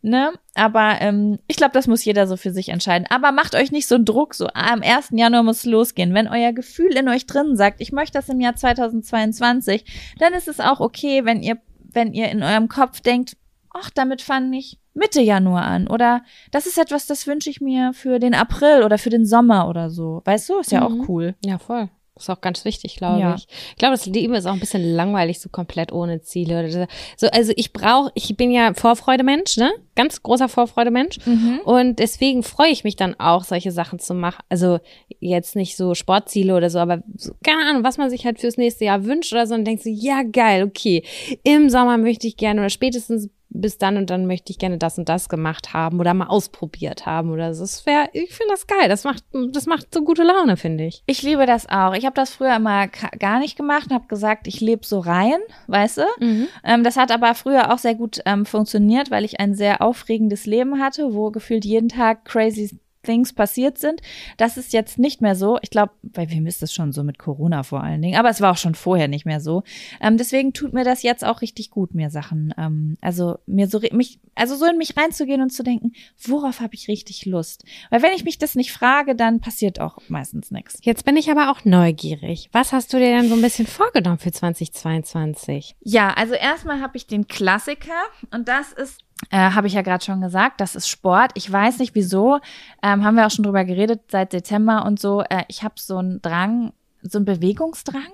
Ne? Aber ähm, ich glaube, das muss jeder so für sich entscheiden. Aber macht euch nicht so Druck, so ah, am 1. Januar muss es losgehen. Wenn euer Gefühl in euch drin sagt, ich möchte das im Jahr 2022, dann ist es auch okay, wenn ihr wenn ihr in eurem Kopf denkt, ach, damit fange ich Mitte Januar an oder das ist etwas, das wünsche ich mir für den April oder für den Sommer oder so. Weißt du, ist ja mhm. auch cool. Ja, voll. Ist auch ganz wichtig, glaube ja. ich. Ich glaube, das Leben ist auch ein bisschen langweilig, so komplett ohne Ziele. So, also ich brauche, ich bin ja Vorfreudemensch, ne? Ganz großer Vorfreudemensch. Mhm. Und deswegen freue ich mich dann auch, solche Sachen zu machen. Also jetzt nicht so Sportziele oder so, aber so, keine Ahnung, was man sich halt fürs nächste Jahr wünscht oder so und denkt so, ja geil, okay. Im Sommer möchte ich gerne oder spätestens bis dann und dann möchte ich gerne das und das gemacht haben oder mal ausprobiert haben oder so. Das wäre, ich finde das geil. Das macht, das macht so gute Laune, finde ich. Ich liebe das auch. Ich habe das früher immer gar nicht gemacht und habe gesagt, ich lebe so rein, weißt du? Mhm. Ähm, das hat aber früher auch sehr gut ähm, funktioniert, weil ich ein sehr aufregendes Leben hatte, wo gefühlt jeden Tag crazy Things passiert sind. Das ist jetzt nicht mehr so. Ich glaube, bei wem ist das schon so mit Corona vor allen Dingen? Aber es war auch schon vorher nicht mehr so. Ähm, deswegen tut mir das jetzt auch richtig gut, mir Sachen, ähm, also mir so mich, also so in mich reinzugehen und zu denken, worauf habe ich richtig Lust? Weil wenn ich mich das nicht frage, dann passiert auch meistens nichts. Jetzt bin ich aber auch neugierig. Was hast du dir denn so ein bisschen vorgenommen für 2022? Ja, also erstmal habe ich den Klassiker und das ist äh, habe ich ja gerade schon gesagt, das ist Sport. Ich weiß nicht wieso, ähm, haben wir auch schon drüber geredet seit Dezember und so. Äh, ich habe so einen Drang, so einen Bewegungsdrang.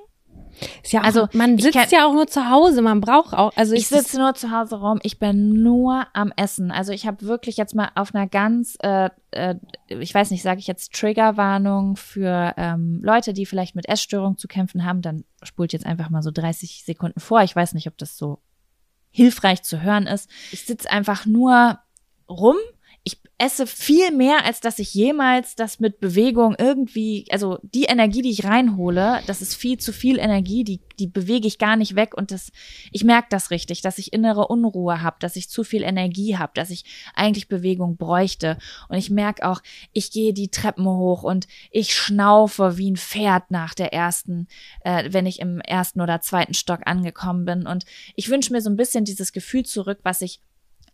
Ist ja auch, also man sitzt kann, ja auch nur zu Hause, man braucht auch. Also ich, ich sitze nur zu Hause rum, ich bin nur am Essen. Also ich habe wirklich jetzt mal auf einer ganz, äh, äh, ich weiß nicht, sage ich jetzt Triggerwarnung für ähm, Leute, die vielleicht mit Essstörungen zu kämpfen haben, dann spult jetzt einfach mal so 30 Sekunden vor. Ich weiß nicht, ob das so hilfreich zu hören ist. Ich sitze einfach nur rum. Ich esse viel mehr, als dass ich jemals das mit Bewegung irgendwie, also die Energie, die ich reinhole, das ist viel zu viel Energie, die, die bewege ich gar nicht weg und das, ich merke das richtig, dass ich innere Unruhe habe, dass ich zu viel Energie habe, dass ich eigentlich Bewegung bräuchte. Und ich merke auch, ich gehe die Treppen hoch und ich schnaufe wie ein Pferd nach der ersten, äh, wenn ich im ersten oder zweiten Stock angekommen bin. Und ich wünsche mir so ein bisschen dieses Gefühl zurück, was ich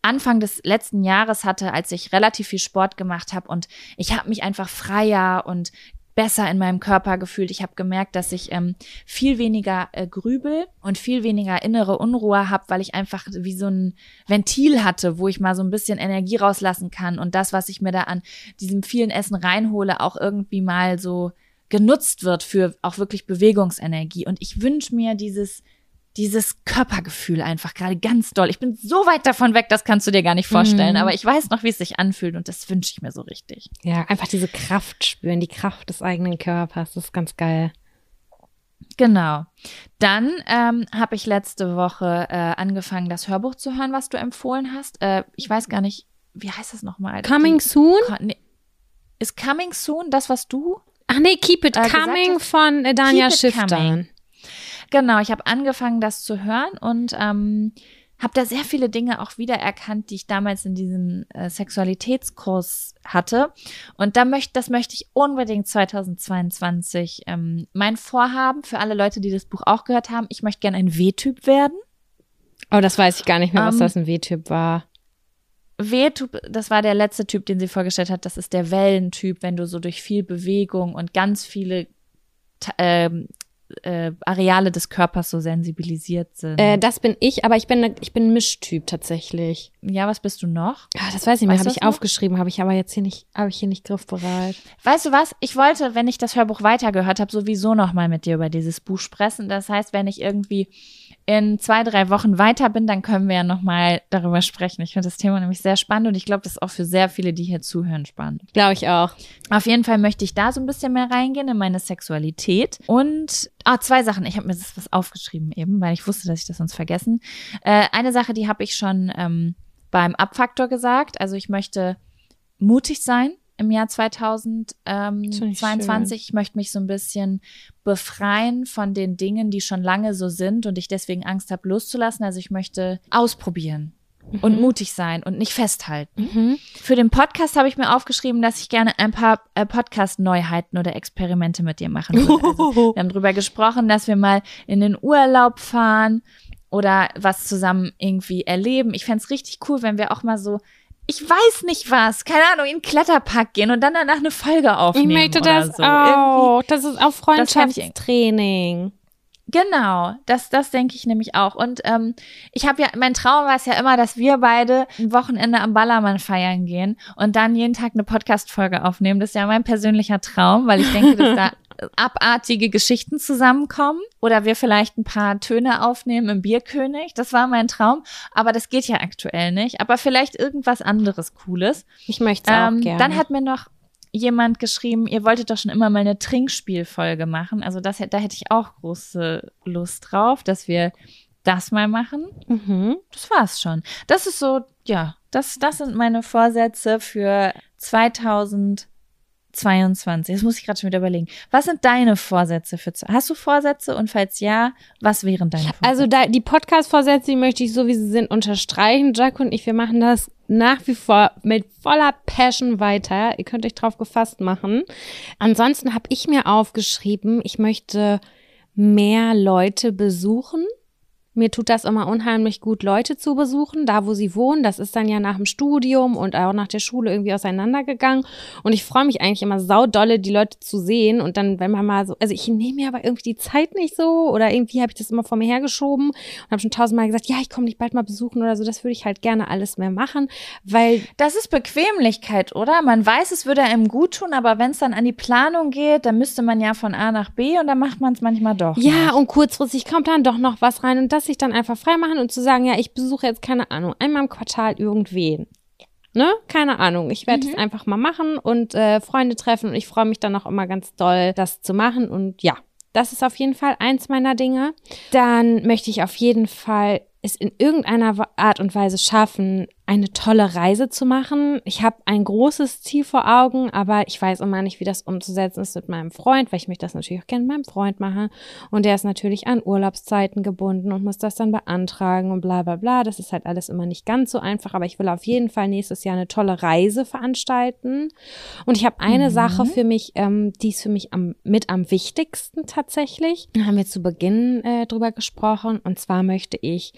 Anfang des letzten Jahres hatte, als ich relativ viel Sport gemacht habe und ich habe mich einfach freier und besser in meinem Körper gefühlt. Ich habe gemerkt, dass ich ähm, viel weniger äh, grübel und viel weniger innere Unruhe habe, weil ich einfach wie so ein Ventil hatte, wo ich mal so ein bisschen Energie rauslassen kann und das, was ich mir da an diesem vielen Essen reinhole, auch irgendwie mal so genutzt wird für auch wirklich Bewegungsenergie. Und ich wünsche mir dieses dieses Körpergefühl einfach gerade ganz doll. Ich bin so weit davon weg, das kannst du dir gar nicht vorstellen, mhm. aber ich weiß noch, wie es sich anfühlt und das wünsche ich mir so richtig. Ja, einfach diese Kraft spüren, die Kraft des eigenen Körpers, das ist ganz geil. Genau. Dann ähm, habe ich letzte Woche äh, angefangen, das Hörbuch zu hören, was du empfohlen hast. Äh, ich weiß gar nicht, wie heißt das nochmal? Coming die, Soon? Nee, ist Coming Soon das, was du? Ach nee, Keep It äh, Coming von äh, Dania Schifftan. Genau, ich habe angefangen, das zu hören und ähm, habe da sehr viele Dinge auch wiedererkannt, die ich damals in diesem äh, Sexualitätskurs hatte. Und da möchte, das möchte ich unbedingt 2022 ähm, mein Vorhaben für alle Leute, die das Buch auch gehört haben. Ich möchte gerne ein W-Typ werden. Oh, das weiß ich gar nicht mehr, was ähm, das ein W-Typ war. W-Typ, das war der letzte Typ, den sie vorgestellt hat. Das ist der Wellentyp, wenn du so durch viel Bewegung und ganz viele ähm, äh, Areale des Körpers so sensibilisiert sind. Äh, das bin ich, aber ich bin ne, ich bin Mischtyp tatsächlich. Ja, was bist du noch? Ja, das weiß ich nicht, habe ich noch? aufgeschrieben, habe ich aber jetzt hier nicht habe ich hier nicht griffbereit. Weißt du was? Ich wollte, wenn ich das Hörbuch weitergehört habe, sowieso noch mal mit dir über dieses Buch sprechen. Das heißt, wenn ich irgendwie in zwei, drei Wochen weiter bin, dann können wir ja nochmal darüber sprechen. Ich finde das Thema nämlich sehr spannend und ich glaube, das ist auch für sehr viele, die hier zuhören, spannend. Glaube ich auch. Auf jeden Fall möchte ich da so ein bisschen mehr reingehen in meine Sexualität. Und ah, zwei Sachen. Ich habe mir das was aufgeschrieben eben, weil ich wusste, dass ich das sonst vergessen. Äh, eine Sache, die habe ich schon ähm, beim Abfaktor gesagt. Also ich möchte mutig sein im Jahr 2022. Ich möchte mich so ein bisschen befreien von den Dingen, die schon lange so sind und ich deswegen Angst habe loszulassen. Also ich möchte ausprobieren und mutig sein und nicht festhalten. Mhm. Für den Podcast habe ich mir aufgeschrieben, dass ich gerne ein paar äh, Podcast-Neuheiten oder Experimente mit dir machen würde. Also, wir haben drüber gesprochen, dass wir mal in den Urlaub fahren oder was zusammen irgendwie erleben. Ich fänd's richtig cool, wenn wir auch mal so, ich weiß nicht was, keine Ahnung, in den Kletterpark gehen und dann danach eine Folge Ich aufnehmen. möchte oder das so. auch. Das ist auch ich- Freundschaftstraining. Genau, das, das denke ich nämlich auch. Und ähm, ich habe ja, mein Traum war es ja immer, dass wir beide ein Wochenende am Ballermann feiern gehen und dann jeden Tag eine Podcast-Folge aufnehmen. Das ist ja mein persönlicher Traum, weil ich denke, dass da abartige Geschichten zusammenkommen oder wir vielleicht ein paar Töne aufnehmen im Bierkönig. Das war mein Traum, aber das geht ja aktuell nicht. Aber vielleicht irgendwas anderes Cooles. Ich möchte es auch Ähm, gerne. dann hat mir noch jemand geschrieben, ihr wolltet doch schon immer mal eine Trinkspielfolge machen. Also das, da hätte ich auch große Lust drauf, dass wir das mal machen. mhm. Das war's schon. Das ist so, ja, das, das sind meine Vorsätze für 2022. Das muss ich gerade schon wieder überlegen. Was sind deine Vorsätze für, hast du Vorsätze? Und falls ja, was wären deine Vorsätze? Also da, die Podcast-Vorsätze, die möchte ich so, wie sie sind, unterstreichen. Jack und ich, wir machen das nach wie vor mit voller Passion weiter. Ihr könnt euch drauf gefasst machen. Ansonsten habe ich mir aufgeschrieben, ich möchte mehr Leute besuchen. Mir tut das immer unheimlich gut, Leute zu besuchen, da wo sie wohnen. Das ist dann ja nach dem Studium und auch nach der Schule irgendwie auseinandergegangen. Und ich freue mich eigentlich immer saudolle, die Leute zu sehen. Und dann, wenn man mal so, also ich nehme mir aber irgendwie die Zeit nicht so oder irgendwie habe ich das immer vor mir hergeschoben und habe schon tausendmal gesagt, ja, ich komme dich bald mal besuchen oder so. Das würde ich halt gerne alles mehr machen, weil Das ist Bequemlichkeit, oder? Man weiß, es würde einem gut tun, aber wenn es dann an die Planung geht, dann müsste man ja von A nach B und dann macht man es manchmal doch. Ja, nicht. und kurzfristig kommt dann doch noch was rein und das sich dann einfach freimachen und zu sagen, ja, ich besuche jetzt keine Ahnung, einmal im Quartal irgendwen. Ne? Keine Ahnung. Ich werde es einfach mal machen und äh, Freunde treffen und ich freue mich dann auch immer ganz doll, das zu machen und ja. Das ist auf jeden Fall eins meiner Dinge. Dann möchte ich auf jeden Fall es in irgendeiner Art und Weise schaffen, eine tolle Reise zu machen. Ich habe ein großes Ziel vor Augen, aber ich weiß immer nicht, wie das umzusetzen ist mit meinem Freund, weil ich möchte das natürlich auch gerne mit meinem Freund machen. Und der ist natürlich an Urlaubszeiten gebunden und muss das dann beantragen und bla bla bla. Das ist halt alles immer nicht ganz so einfach, aber ich will auf jeden Fall nächstes Jahr eine tolle Reise veranstalten. Und ich habe eine Sache für mich, ähm, die ist für mich am, mit am wichtigsten tatsächlich. Da haben wir zu Beginn äh, drüber gesprochen. Und zwar möchte ich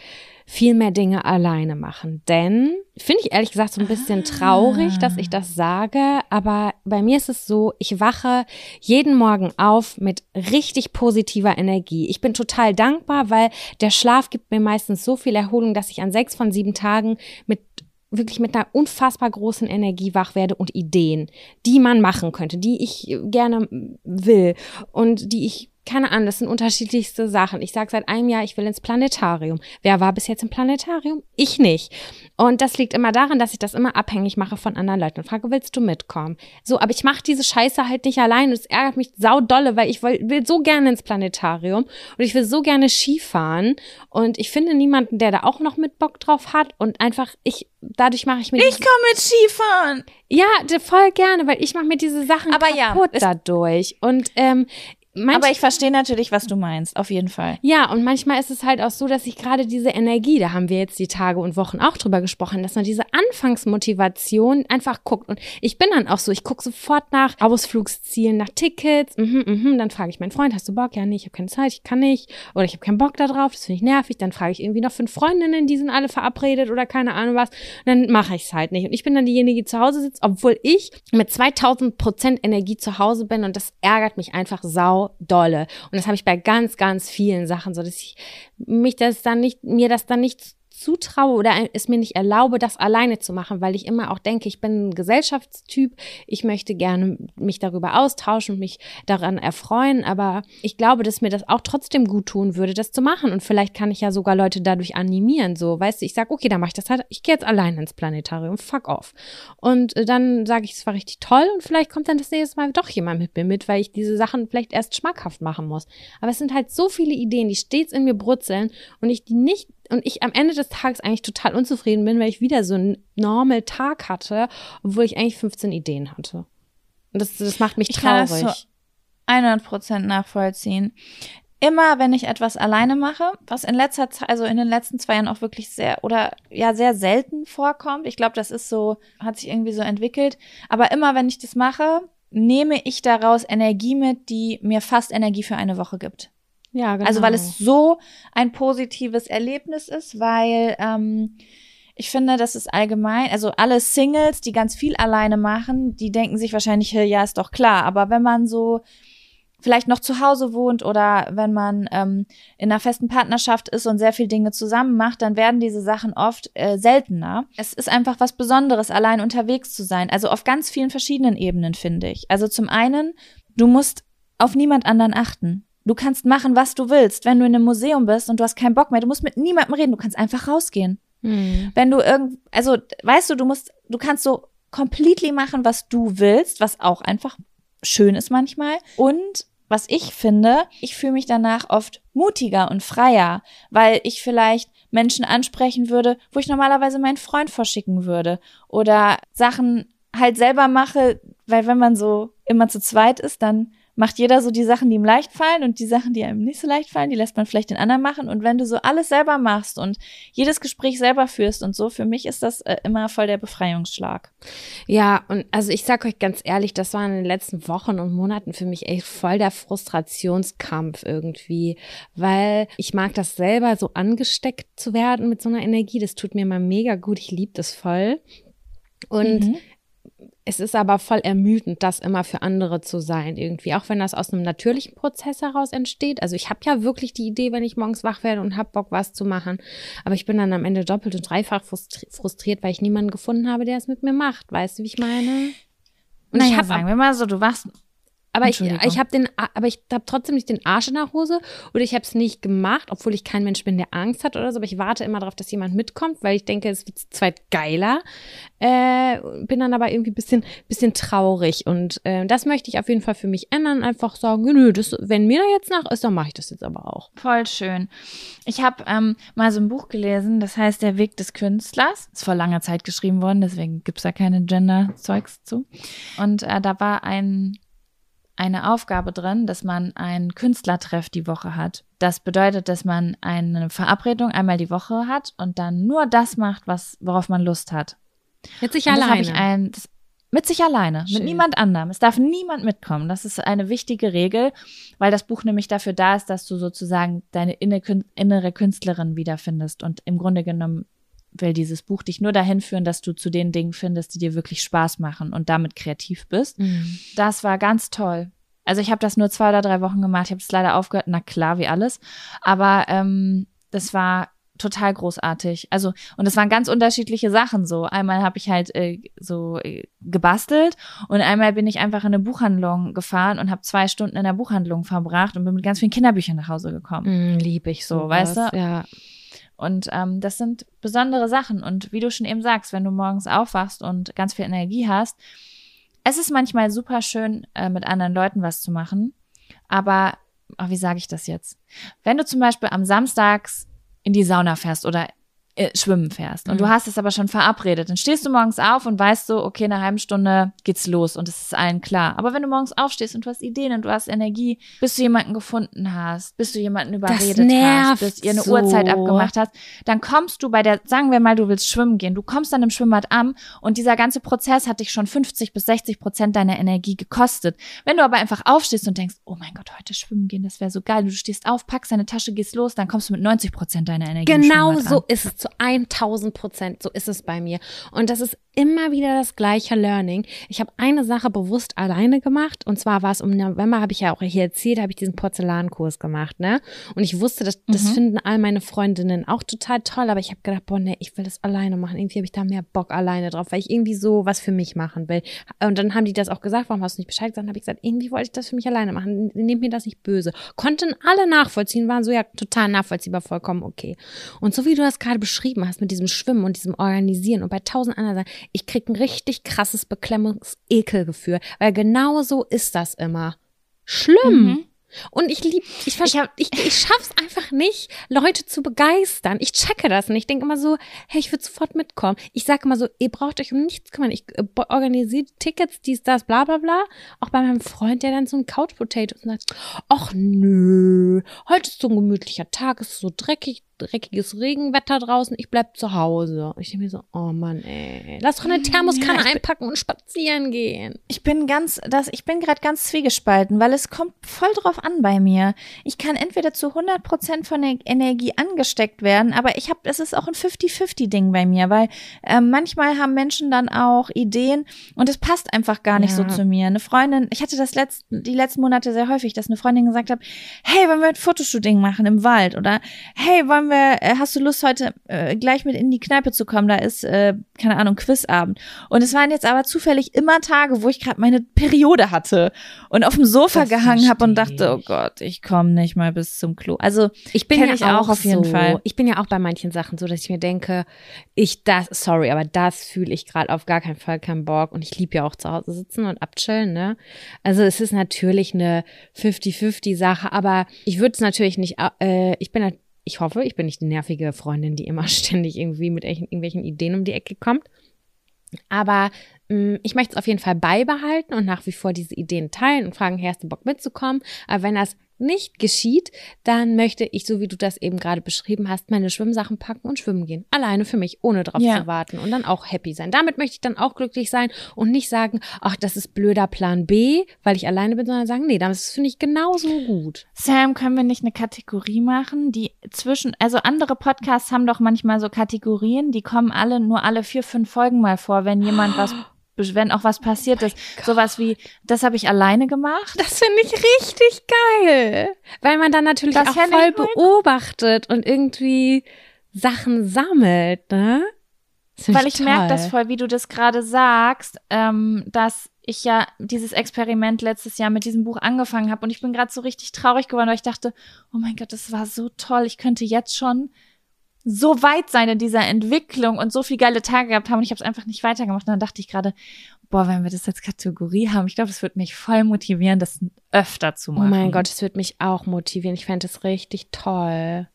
viel mehr Dinge alleine machen. Denn finde ich ehrlich gesagt so ein bisschen traurig, dass ich das sage, aber bei mir ist es so, ich wache jeden Morgen auf mit richtig positiver Energie. Ich bin total dankbar, weil der Schlaf gibt mir meistens so viel Erholung, dass ich an sechs von sieben Tagen mit wirklich mit einer unfassbar großen Energie wach werde und Ideen, die man machen könnte, die ich gerne will und die ich keine Ahnung, das sind unterschiedlichste Sachen. Ich sage seit einem Jahr, ich will ins Planetarium. Wer war bis jetzt im Planetarium? Ich nicht. Und das liegt immer daran, dass ich das immer abhängig mache von anderen Leuten und frage, willst du mitkommen? So, aber ich mache diese Scheiße halt nicht allein und es ärgert mich saudolle, weil ich will, will so gerne ins Planetarium und ich will so gerne Skifahren und ich finde niemanden, der da auch noch mit Bock drauf hat und einfach ich dadurch mache ich mir Ich komme mit Skifahren. ja voll gerne, weil ich mache mir diese Sachen Aber ja, kaputt es- dadurch und ähm, manch, Aber ich verstehe natürlich, was du meinst, auf jeden Fall. ja, und manchmal ist es halt auch so, dass ich gerade diese Energie, da haben wir jetzt die Tage und Wochen auch drüber gesprochen, dass man diese Anfangsmotivation einfach guckt. Und ich bin dann auch so, ich gucke sofort nach Ausflugszielen, nach Tickets. Mhm, mhm, dann frage ich meinen Freund, hast du Bock? Ja, nee, ich habe keine Zeit, ich kann nicht. Oder ich habe keinen Bock da drauf, das finde ich nervig. Dann frage ich irgendwie noch fünf Freundinnen, die sind alle verabredet oder keine Ahnung was. Und dann mache ich es halt nicht. Und ich bin dann diejenige, die zu Hause sitzt, obwohl ich mit 2000 Prozent Energie zu Hause bin. Und das ärgert mich einfach sau dolle. Und das habe ich bei ganz, ganz vielen Sachen so, dass ich mich das dann nicht, mir das dann nicht zutraue oder es mir nicht erlaube, das alleine zu machen, weil ich immer auch denke, ich bin ein Gesellschaftstyp, ich möchte gerne mich darüber austauschen und mich daran erfreuen, aber ich glaube, dass mir das auch trotzdem gut tun würde, das zu machen und vielleicht kann ich ja sogar Leute dadurch animieren, so, weißt du, ich sage, okay, dann mache ich das halt, ich gehe jetzt alleine ins Planetarium, fuck off. Und äh, dann sage ich, es war richtig toll und vielleicht kommt dann das nächste Mal doch jemand mit mir mit, weil ich diese Sachen vielleicht erst schmackhaft machen muss. Aber es sind halt so viele Ideen, die stets in mir brutzeln und ich die nicht und ich am Ende des Tages eigentlich total unzufrieden bin, weil ich wieder so einen normal Tag hatte, obwohl ich eigentlich 15 Ideen hatte. Und das, das macht mich Ich kann traurig. das so 100% nachvollziehen. Immer, wenn ich etwas alleine mache, was in letzter Zeit, also in den letzten zwei Jahren auch wirklich sehr oder ja sehr selten vorkommt. Ich glaube, das ist so, hat sich irgendwie so entwickelt. Aber immer, wenn ich das mache, nehme ich daraus Energie mit, die mir fast Energie für eine Woche gibt. Ja, genau. Also weil es so ein positives Erlebnis ist, weil ähm, ich finde, das ist allgemein, also alle Singles, die ganz viel alleine machen, die denken sich wahrscheinlich, ja, ist doch klar. Aber wenn man so vielleicht noch zu Hause wohnt oder wenn man ähm, in einer festen Partnerschaft ist und sehr viel Dinge zusammen macht, dann werden diese Sachen oft äh, seltener. Es ist einfach was Besonderes, allein unterwegs zu sein. Also auf ganz vielen verschiedenen Ebenen, finde ich. Also zum einen, du musst auf niemand anderen achten. Du kannst machen, was du willst. Wenn du in einem Museum bist und du hast keinen Bock mehr, du musst mit niemandem reden, du kannst einfach rausgehen. Hm. Wenn du irgend, also weißt du, du musst, du kannst so completely machen, was du willst, was auch einfach schön ist manchmal. Und was ich finde, ich fühle mich danach oft mutiger und freier, weil ich vielleicht Menschen ansprechen würde, wo ich normalerweise meinen Freund vorschicken würde oder Sachen halt selber mache, weil wenn man so immer zu zweit ist, dann macht jeder so die Sachen, die ihm leicht fallen und die Sachen, die einem nicht so leicht fallen, die lässt man vielleicht den anderen machen. Und wenn du so alles selber machst und jedes Gespräch selber führst und so, für mich ist das äh, immer voll der Befreiungsschlag. Ja, und also ich sag euch ganz ehrlich, das war in den letzten Wochen und Monaten für mich echt voll der Frustrationskampf irgendwie, weil ich mag das selber so angesteckt zu werden mit so einer Energie, das tut mir mal mega gut, ich liebe das voll. Und Mhm. Es ist aber voll ermüdend, das immer für andere zu sein, irgendwie. Auch wenn das aus einem natürlichen Prozess heraus entsteht. Also ich habe ja wirklich die Idee, wenn ich morgens wach werde und hab Bock, was zu machen. Aber ich bin dann am Ende doppelt und dreifach frustri frustriert, weil ich niemanden gefunden habe, der es mit mir macht. Weißt du, wie ich meine? Und naja, ich habe sagen wir mal so, du wachst aber ich, ich habe den, aber ich habe trotzdem nicht den Arsch in der Hose oder ich habe es nicht gemacht, obwohl ich kein Mensch bin, der Angst hat oder so. Aber ich warte immer darauf, dass jemand mitkommt, weil ich denke, es wird zweit geiler. Äh, bin dann aber irgendwie ein bisschen, bisschen traurig und äh, das möchte ich auf jeden Fall für mich ändern. Einfach sagen, nö, das, wenn mir da jetzt nach ist, dann mache ich das jetzt aber auch. Voll schön. Ich habe ähm, mal so ein Buch gelesen, das heißt Der Weg des Künstlers. Ist vor langer Zeit geschrieben worden, deswegen gibt's da keine Gender-Zeugs zu. Und äh, da war ein, eine Aufgabe drin, dass man einen Künstlertreff die Woche hat. Das bedeutet, dass man eine Verabredung einmal die Woche hat und dann nur das macht, was, worauf man Lust hat. Jetzt sich Und alleine. ich ein, das, mit sich alleine, Schön. mit niemand anderem. Es darf niemand mitkommen. Das ist eine wichtige Regel, weil das Buch nämlich dafür da ist, dass du sozusagen deine innere Künstlerin wiederfindest. Und im Grunde genommen will dieses Buch dich nur dahin führen, dass du zu den Dingen findest, die dir wirklich Spaß machen und damit kreativ bist. Mhm. Das war ganz toll. Also ich habe das nur zwei oder drei Wochen gemacht. Ich habe es leider aufgehört. Na klar, wie alles. Aber ähm, das war total großartig. Also und es waren ganz unterschiedliche Sachen so. Einmal habe ich halt äh, so äh, gebastelt und einmal bin ich einfach in eine Buchhandlung gefahren und habe zwei Stunden in der Buchhandlung verbracht und bin mit ganz vielen Kinderbüchern nach Hause gekommen. Mhm, lieb ich so, So, weißt du? Ja. Und ähm, das sind besondere Sachen. Und wie du schon eben sagst, wenn du morgens aufwachst und ganz viel Energie hast, es ist manchmal super schön, äh, mit anderen Leuten was zu machen. Aber, ach, wie sage ich das jetzt? Wenn du zum Beispiel am Samstags in die Sauna fährst oder äh, schwimmen fährst und Mhm. du hast es aber schon verabredet, dann stehst du morgens auf und weißt so, okay, in einer halben Stunde geht's los und es ist allen klar. Aber wenn du morgens aufstehst und du hast Ideen und du hast Energie, bis du jemanden gefunden hast, bis du jemanden überredet hast, bis ihr eine so. Uhrzeit abgemacht hast, dann kommst du bei der, sagen wir mal, du willst schwimmen gehen, du kommst dann im Schwimmbad an und dieser ganze Prozess hat dich schon 50 bis 60 Prozent deiner Energie gekostet. Wenn du aber einfach aufstehst und denkst, oh mein Gott, heute schwimmen gehen, das wäre so geil, du stehst auf, packst deine Tasche, gehst los, dann kommst du mit 90 Prozent deiner Energie Genau so an. ist es zu 1000 Prozent. So ist es bei mir. Und das ist immer wieder das gleiche Learning. Ich habe eine Sache bewusst alleine gemacht. Und zwar war es im November, habe ich ja auch hier erzählt, habe ich diesen Porzellankurs gemacht, ne? Und ich wusste, das, das Mhm. finden all meine Freundinnen auch total toll. Aber ich habe gedacht, boah, nee, ich will das alleine machen. Irgendwie habe ich da mehr Bock alleine drauf, weil ich irgendwie so was für mich machen will. Und dann haben die das auch gesagt, warum hast du nicht Bescheid gesagt? Dann habe ich gesagt, irgendwie wollte ich das für mich alleine machen. Nehmt mir das nicht böse. Konnten alle nachvollziehen, waren so ja total nachvollziehbar, vollkommen okay. Und so wie du das gerade beschrieben hast mit diesem Schwimmen und diesem Organisieren und bei tausend anderen Sachen, ich krieg ein richtig krasses Beklemmungs-Ekelgefühl, weil genau so ist das immer. Schlimm. Mhm. Und ich lieb, ich, ich, hab, ich, ich schaff's einfach nicht, Leute zu begeistern. Ich checke das und ich denke immer so, hey, ich würde sofort mitkommen. Ich sage immer so, ihr braucht euch um nichts kümmern. Ich äh, organisiere Tickets, dies, das, bla bla bla. Auch bei meinem Freund, der dann so ein Couch Potato und sagt, ach nö, heute ist so ein gemütlicher Tag, es ist so dreckig, dreckiges Regenwetter draußen, ich bleib zu Hause. Ich denke mir so, oh Mann, ey, lass doch eine Thermoskanne ja, einpacken und spazieren gehen. Ich bin ganz, das, ich bin gerade ganz zwiegespalten, weil es kommt voll drauf an bei mir. Ich kann entweder zu 100 Prozent von der Energie angesteckt werden, aber ich habe, es ist auch ein 50-50-Ding bei mir, weil äh, manchmal haben Menschen dann auch Ideen und es passt einfach gar nicht ja. so zu mir. Eine Freundin, ich hatte das letzt, die letzten Monate sehr häufig, dass eine Freundin gesagt hat, hey, wollen wir ein Fotoshooting machen im Wald oder hey, wollen haben wir, äh, hast du Lust heute äh, gleich mit in die Kneipe zu kommen? Da ist, äh, keine Ahnung, Quizabend. Und es waren jetzt aber zufällig immer Tage, wo ich gerade meine Periode hatte und auf dem Sofa das gehangen habe und dachte, oh Gott, ich komme nicht mal bis zum Klo. Also ich bin ja ich auch, auch auf jeden so, Fall. Ich bin ja auch bei manchen Sachen so, dass ich mir denke, ich das, sorry, aber das fühle ich gerade auf gar keinen Fall keinen Bock. Und ich liebe ja auch zu Hause sitzen und abchillen, ne? Also es ist natürlich eine 50-50 Sache, aber ich würde es natürlich nicht, äh, ich bin natürlich ich hoffe, ich bin nicht die nervige Freundin, die immer ständig irgendwie mit irgendwelchen Ideen um die Ecke kommt. Aber mm, ich möchte es auf jeden Fall beibehalten und nach wie vor diese Ideen teilen und fragen, hey, hast du Bock mitzukommen? Aber wenn das nicht geschieht, dann möchte ich, so wie du das eben gerade beschrieben hast, meine Schwimmsachen packen und schwimmen gehen. Alleine für mich, ohne drauf ja. zu warten und dann auch happy sein. Damit möchte ich dann auch glücklich sein und nicht sagen, ach, das ist blöder Plan B, weil ich alleine bin, sondern sagen, nee, das finde ich genauso gut. Sam, können wir nicht eine Kategorie machen, die zwischen, also andere Podcasts haben doch manchmal so Kategorien, die kommen alle, nur alle vier, fünf Folgen mal vor, wenn jemand was wenn auch was passiert oh ist. Sowas wie, das habe ich alleine gemacht. Das finde ich richtig geil. Weil man dann natürlich das auch voll beobachtet und irgendwie Sachen sammelt, ne? Weil ich, ich merke das voll, wie du das gerade sagst, ähm, dass ich ja dieses Experiment letztes Jahr mit diesem Buch angefangen habe und ich bin gerade so richtig traurig geworden, weil ich dachte, oh mein Gott, das war so toll. Ich könnte jetzt schon so weit sein in dieser Entwicklung und so viele geile Tage gehabt haben und ich habe es einfach nicht weitergemacht. Und dann dachte ich gerade, boah, wenn wir das als Kategorie haben, ich glaube, es wird mich voll motivieren, das öfter zu machen. Oh mein Gott, es wird mich auch motivieren. Ich fände es richtig toll.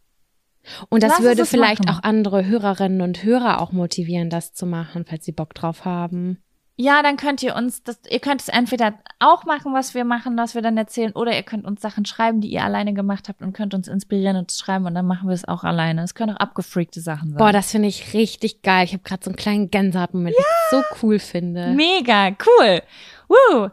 Und das Lass würde vielleicht machen. auch andere Hörerinnen und Hörer auch motivieren, das zu machen, falls sie Bock drauf haben. Ja, dann könnt ihr uns das, ihr könnt es entweder auch machen, was wir machen, was wir dann erzählen, oder ihr könnt uns Sachen schreiben, die ihr alleine gemacht habt und könnt uns inspirieren und schreiben und dann machen wir es auch alleine. Es können auch abgefreakte Sachen sein. Boah, das finde ich richtig geil. Ich habe gerade so einen kleinen Gänsehautmoment, ja! ich so cool finde. Mega, cool. Woo.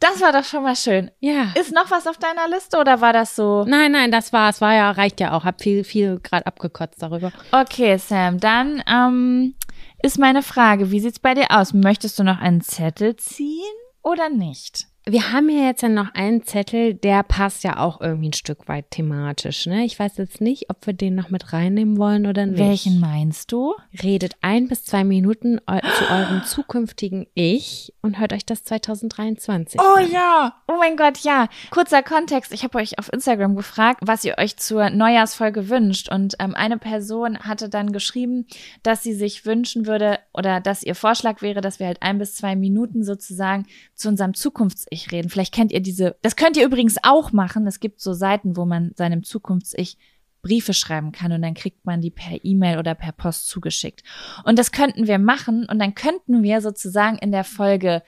Das war doch schon mal schön. Ja. Ist noch was auf deiner Liste oder war das so? Nein, nein, das war, es war ja, reicht ja auch. Hab viel, viel gerade abgekotzt darüber. Okay, Sam, dann ähm, ist meine Frage, wie sieht's bei dir aus? Möchtest du noch einen Zettel ziehen oder nicht? Wir haben hier jetzt ja noch einen Zettel, der passt ja auch irgendwie ein Stück weit thematisch. Ne? Ich weiß jetzt nicht, ob wir den noch mit reinnehmen wollen oder nicht. Welchen meinst du? Redet ein bis zwei Minuten zu eurem zukünftigen Ich und hört euch das 2023. Oh an. ja, oh mein Gott, ja. Kurzer Kontext. Ich habe euch auf Instagram gefragt, was ihr euch zur Neujahrsfolge wünscht. Und ähm, eine Person hatte dann geschrieben, dass sie sich wünschen würde oder dass ihr Vorschlag wäre, dass wir halt ein bis zwei Minuten sozusagen zu unserem Zukunfts-Ich Zukunfts-Ich reden. Vielleicht kennt ihr diese, das könnt ihr übrigens auch machen. Es gibt so Seiten, wo man seinem Zukunfts-Ich Briefe schreiben kann und dann kriegt man die per E-Mail oder per Post zugeschickt. Und das könnten wir machen und dann könnten wir sozusagen in der Folge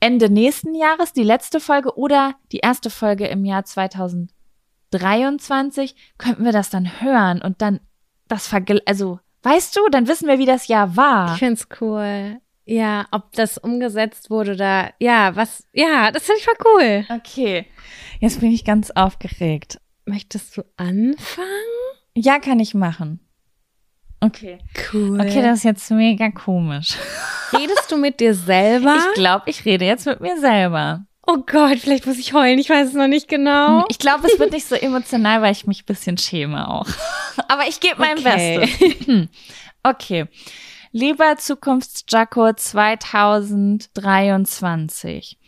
Ende nächsten Jahres, die letzte Folge oder die erste Folge im Jahr 2023, könnten wir das dann hören und dann das vergl also weißt du, dann wissen wir, wie das Jahr war. Ich find's cool. Ja, ob das umgesetzt wurde oder ja, was, ja, das finde ich voll cool. Okay, jetzt bin ich ganz aufgeregt. Möchtest du anfangen? Ja, kann ich machen. Okay. Cool. Okay, das ist jetzt mega komisch. Redest du mit dir selber? Ich glaube, ich rede jetzt mit mir selber. Oh Gott, vielleicht muss ich heulen, ich weiß es noch nicht genau. Ich glaube, es wird nicht so emotional, weil ich mich ein bisschen schäme auch. Aber ich gebe mein okay. Bestes. Okay. Lieber Zukunfts-Jacko 2023.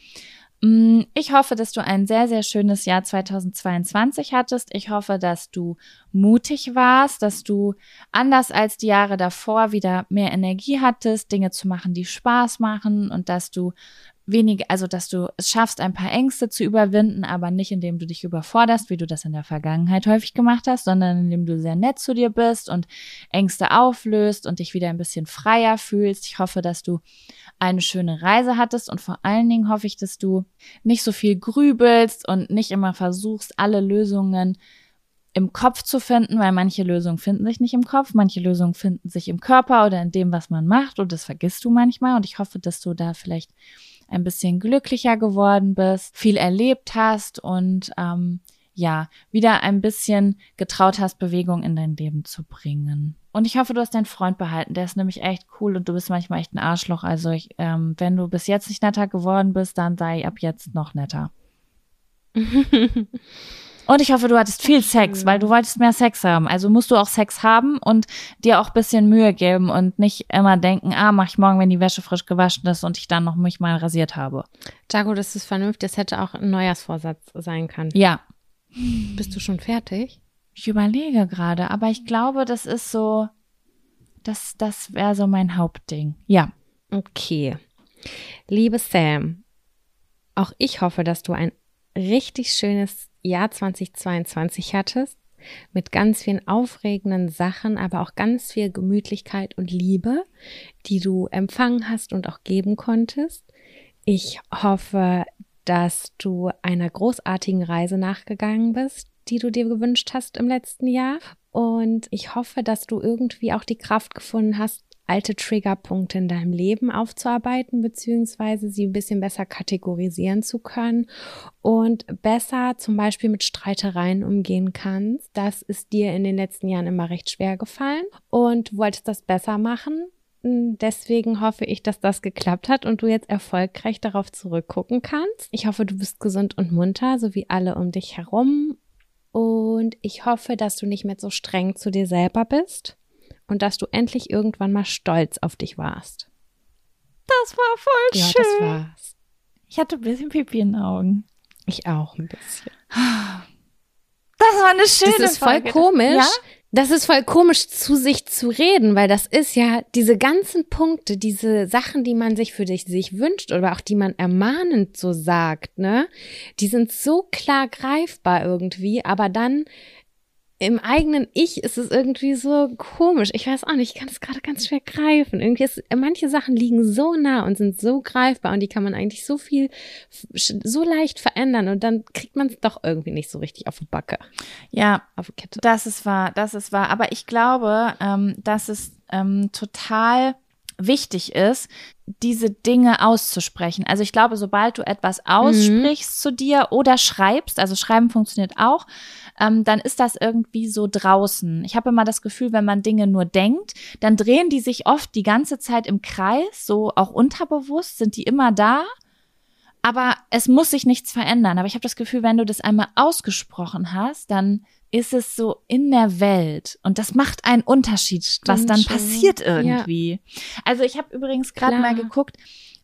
Mm, ich hoffe, dass du ein sehr, sehr schönes Jahr 2022 hattest. Ich hoffe, dass du mutig warst, dass du anders als die Jahre davor wieder mehr Energie hattest, Dinge zu machen, die Spaß machen und dass du wenige, also dass du es schaffst, ein paar Ängste zu überwinden, aber nicht indem du dich überforderst, wie du das in der Vergangenheit häufig gemacht hast, sondern indem du sehr nett zu dir bist und Ängste auflöst und dich wieder ein bisschen freier fühlst. Ich hoffe, dass du eine schöne Reise hattest und vor allen Dingen hoffe ich, dass du nicht so viel grübelst und nicht immer versuchst, alle Lösungen im Kopf zu finden, weil manche Lösungen finden sich nicht im Kopf, manche Lösungen finden sich im Körper oder in dem, was man macht und das vergisst du manchmal und ich hoffe, dass du da vielleicht ein bisschen glücklicher geworden bist, viel erlebt hast und ähm, ja, wieder ein bisschen getraut hast, Bewegung in dein Leben zu bringen. Und ich hoffe, du hast deinen Freund behalten. Der ist nämlich echt cool und du bist manchmal echt ein Arschloch. Also ich, ähm, wenn du bis jetzt nicht netter geworden bist, dann sei ab jetzt noch netter. Und ich hoffe, du hattest viel Sex, weil du wolltest mehr Sex haben. Also musst du auch Sex haben und dir auch bisschen Mühe geben und nicht immer denken, ah, mach ich morgen, wenn die Wäsche frisch gewaschen ist und ich dann noch mich mal rasiert habe. Jago, das ist vernünftig. Das hätte auch ein Neujahrsvorsatz sein können. Ja. Bist du schon fertig? Ich überlege gerade, aber ich glaube, das ist so, das, das wäre so mein Hauptding. Ja. Okay. Liebe Sam, auch ich hoffe, dass du ein richtig schönes Jahr 2022 hattest, mit ganz vielen aufregenden Sachen, aber auch ganz viel Gemütlichkeit und Liebe, die du empfangen hast und auch geben konntest. Ich hoffe, dass du einer großartigen Reise nachgegangen bist, die du dir gewünscht hast im letzten Jahr. Und ich hoffe, dass du irgendwie auch die Kraft gefunden hast, alte Triggerpunkte in deinem Leben aufzuarbeiten, beziehungsweise sie ein bisschen besser kategorisieren zu können und besser zum Beispiel mit Streitereien umgehen kannst. Das ist dir in den letzten Jahren immer recht schwer gefallen und wolltest das besser machen. Deswegen hoffe ich, dass das geklappt hat und du jetzt erfolgreich darauf zurückgucken kannst. Ich hoffe, du bist gesund und munter, so wie alle um dich herum. Und ich hoffe, dass du nicht mehr so streng zu dir selber bist und dass du endlich irgendwann mal stolz auf dich warst. Das war voll ja, schön. Ja, das war's. Ich hatte ein bisschen Pipi in den Augen. Ich auch ein bisschen. Das war eine schöne Das ist voll Folge. komisch. Ja? Das ist voll komisch, zu sich zu reden, weil das ist ja diese ganzen Punkte, diese Sachen, die man sich für dich sich wünscht oder auch die man ermahnend so sagt, ne? Die sind so klar greifbar irgendwie, aber dann im eigenen Ich ist es irgendwie so komisch. Ich weiß auch nicht, ich kann es gerade ganz schwer greifen. Irgendwie ist, manche Sachen liegen so nah und sind so greifbar und die kann man eigentlich so viel, so leicht verändern und dann kriegt man es doch irgendwie nicht so richtig auf die Backe. Ja, auf die Kette. Das ist wahr, das ist wahr. Aber ich glaube, ähm, dass es ähm, total wichtig ist, diese Dinge auszusprechen. Also ich glaube, sobald du etwas aussprichst mhm. zu dir oder schreibst, also schreiben funktioniert auch, ähm, dann ist das irgendwie so draußen. Ich habe immer das Gefühl, wenn man Dinge nur denkt, dann drehen die sich oft die ganze Zeit im Kreis, so auch unterbewusst sind die immer da. Aber es muss sich nichts verändern. Aber ich habe das Gefühl, wenn du das einmal ausgesprochen hast, dann ist es so in der Welt und das macht einen Unterschied, Stimmt was dann schon. passiert irgendwie. Ja. Also ich habe übrigens gerade mal geguckt,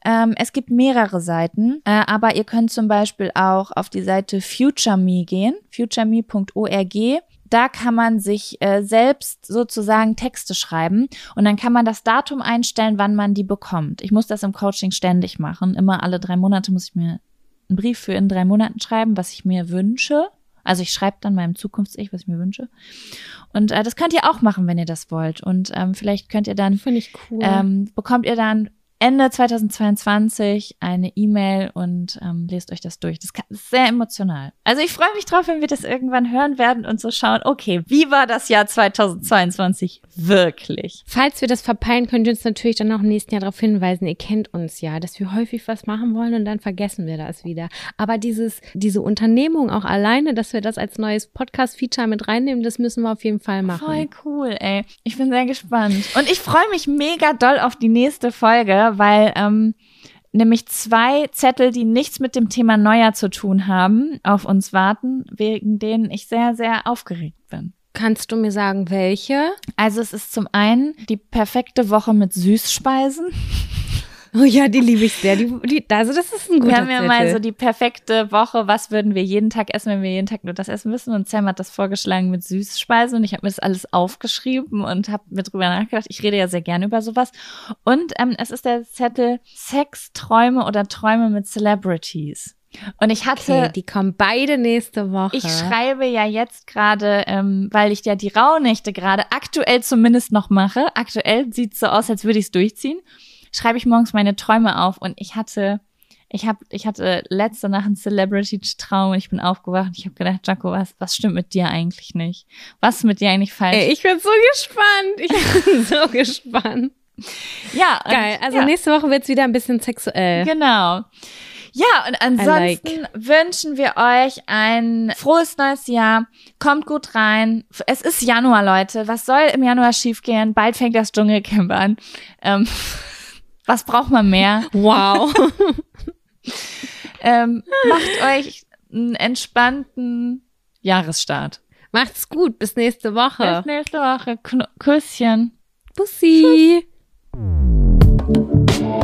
ähm, es gibt mehrere Seiten, äh, aber ihr könnt zum Beispiel auch auf die Seite FutureMe gehen, futureme.org. Da kann man sich äh, selbst sozusagen Texte schreiben und dann kann man das Datum einstellen, wann man die bekommt. Ich muss das im Coaching ständig machen. Immer alle drei Monate muss ich mir einen Brief für in drei Monaten schreiben, was ich mir wünsche. Also ich schreibe dann meinem Zukunfts-Ich, was ich mir wünsche. Und äh, das könnt ihr auch machen, wenn ihr das wollt. Und ähm, vielleicht könnt ihr dann, finde ich cool, ähm, bekommt ihr dann Ende 2022 eine E-Mail und ähm, lest euch das durch. Das ist sehr emotional. Also ich freue mich drauf, wenn wir das irgendwann hören werden und so schauen, okay, wie war das Jahr 2022 wirklich? Falls wir das verpeilen, könnt ihr uns natürlich dann auch im nächsten Jahr darauf hinweisen, ihr kennt uns ja, dass wir häufig was machen wollen und dann vergessen wir das wieder. Aber dieses, diese Unternehmung auch alleine, dass wir das als neues Podcast-Feature mit reinnehmen, das müssen wir auf jeden Fall machen. Voll cool, ey. Ich bin sehr gespannt. Und ich freue mich mega doll auf die nächste Folge weil ähm, nämlich zwei Zettel, die nichts mit dem Thema Neujahr zu tun haben, auf uns warten, wegen denen ich sehr, sehr aufgeregt bin. Kannst du mir sagen, welche? Also es ist zum einen die perfekte Woche mit Süßspeisen. Oh ja, die liebe ich sehr. Die, die, also das ist ein guter Wir haben ja mal so die perfekte Woche. Was würden wir jeden Tag essen, wenn wir jeden Tag nur das essen müssen? Und Sam hat das vorgeschlagen mit Süßspeisen und ich habe mir das alles aufgeschrieben und habe mir drüber nachgedacht. Ich rede ja sehr gerne über sowas. Und ähm, es ist der Zettel Sex, Träume oder Träume mit Celebrities. Und ich hatte okay, die kommen beide nächste Woche. ich schreibe ja jetzt gerade, ähm, weil ich ja die Rauhnächte gerade aktuell zumindest noch mache. Aktuell sieht so aus, als würde ich es durchziehen. Schreibe ich morgens meine Träume auf und ich hatte, ich habe, ich hatte letzte Nacht einen Celebrity-Traum und ich bin aufgewacht und ich habe gedacht, Jaco, was, was stimmt mit dir eigentlich nicht? Was ist mit dir eigentlich falsch? Ey, ich bin so gespannt. Ich bin so gespannt. ja, Geil. Also ja. nächste Woche wird's wieder ein bisschen sexuell. Genau. Ja, und ansonsten wünschen wir euch ein frohes neues Jahr. Kommt gut rein. Es ist Januar, Leute. Was soll im Januar schiefgehen? Bald fängt das Dschungelcamp an. Ähm, Was braucht man mehr? Wow. ähm, macht euch einen entspannten Jahresstart. Macht's gut. Bis nächste Woche. Bis nächste Woche. Kn Küsschen. Bussi. Tschüss.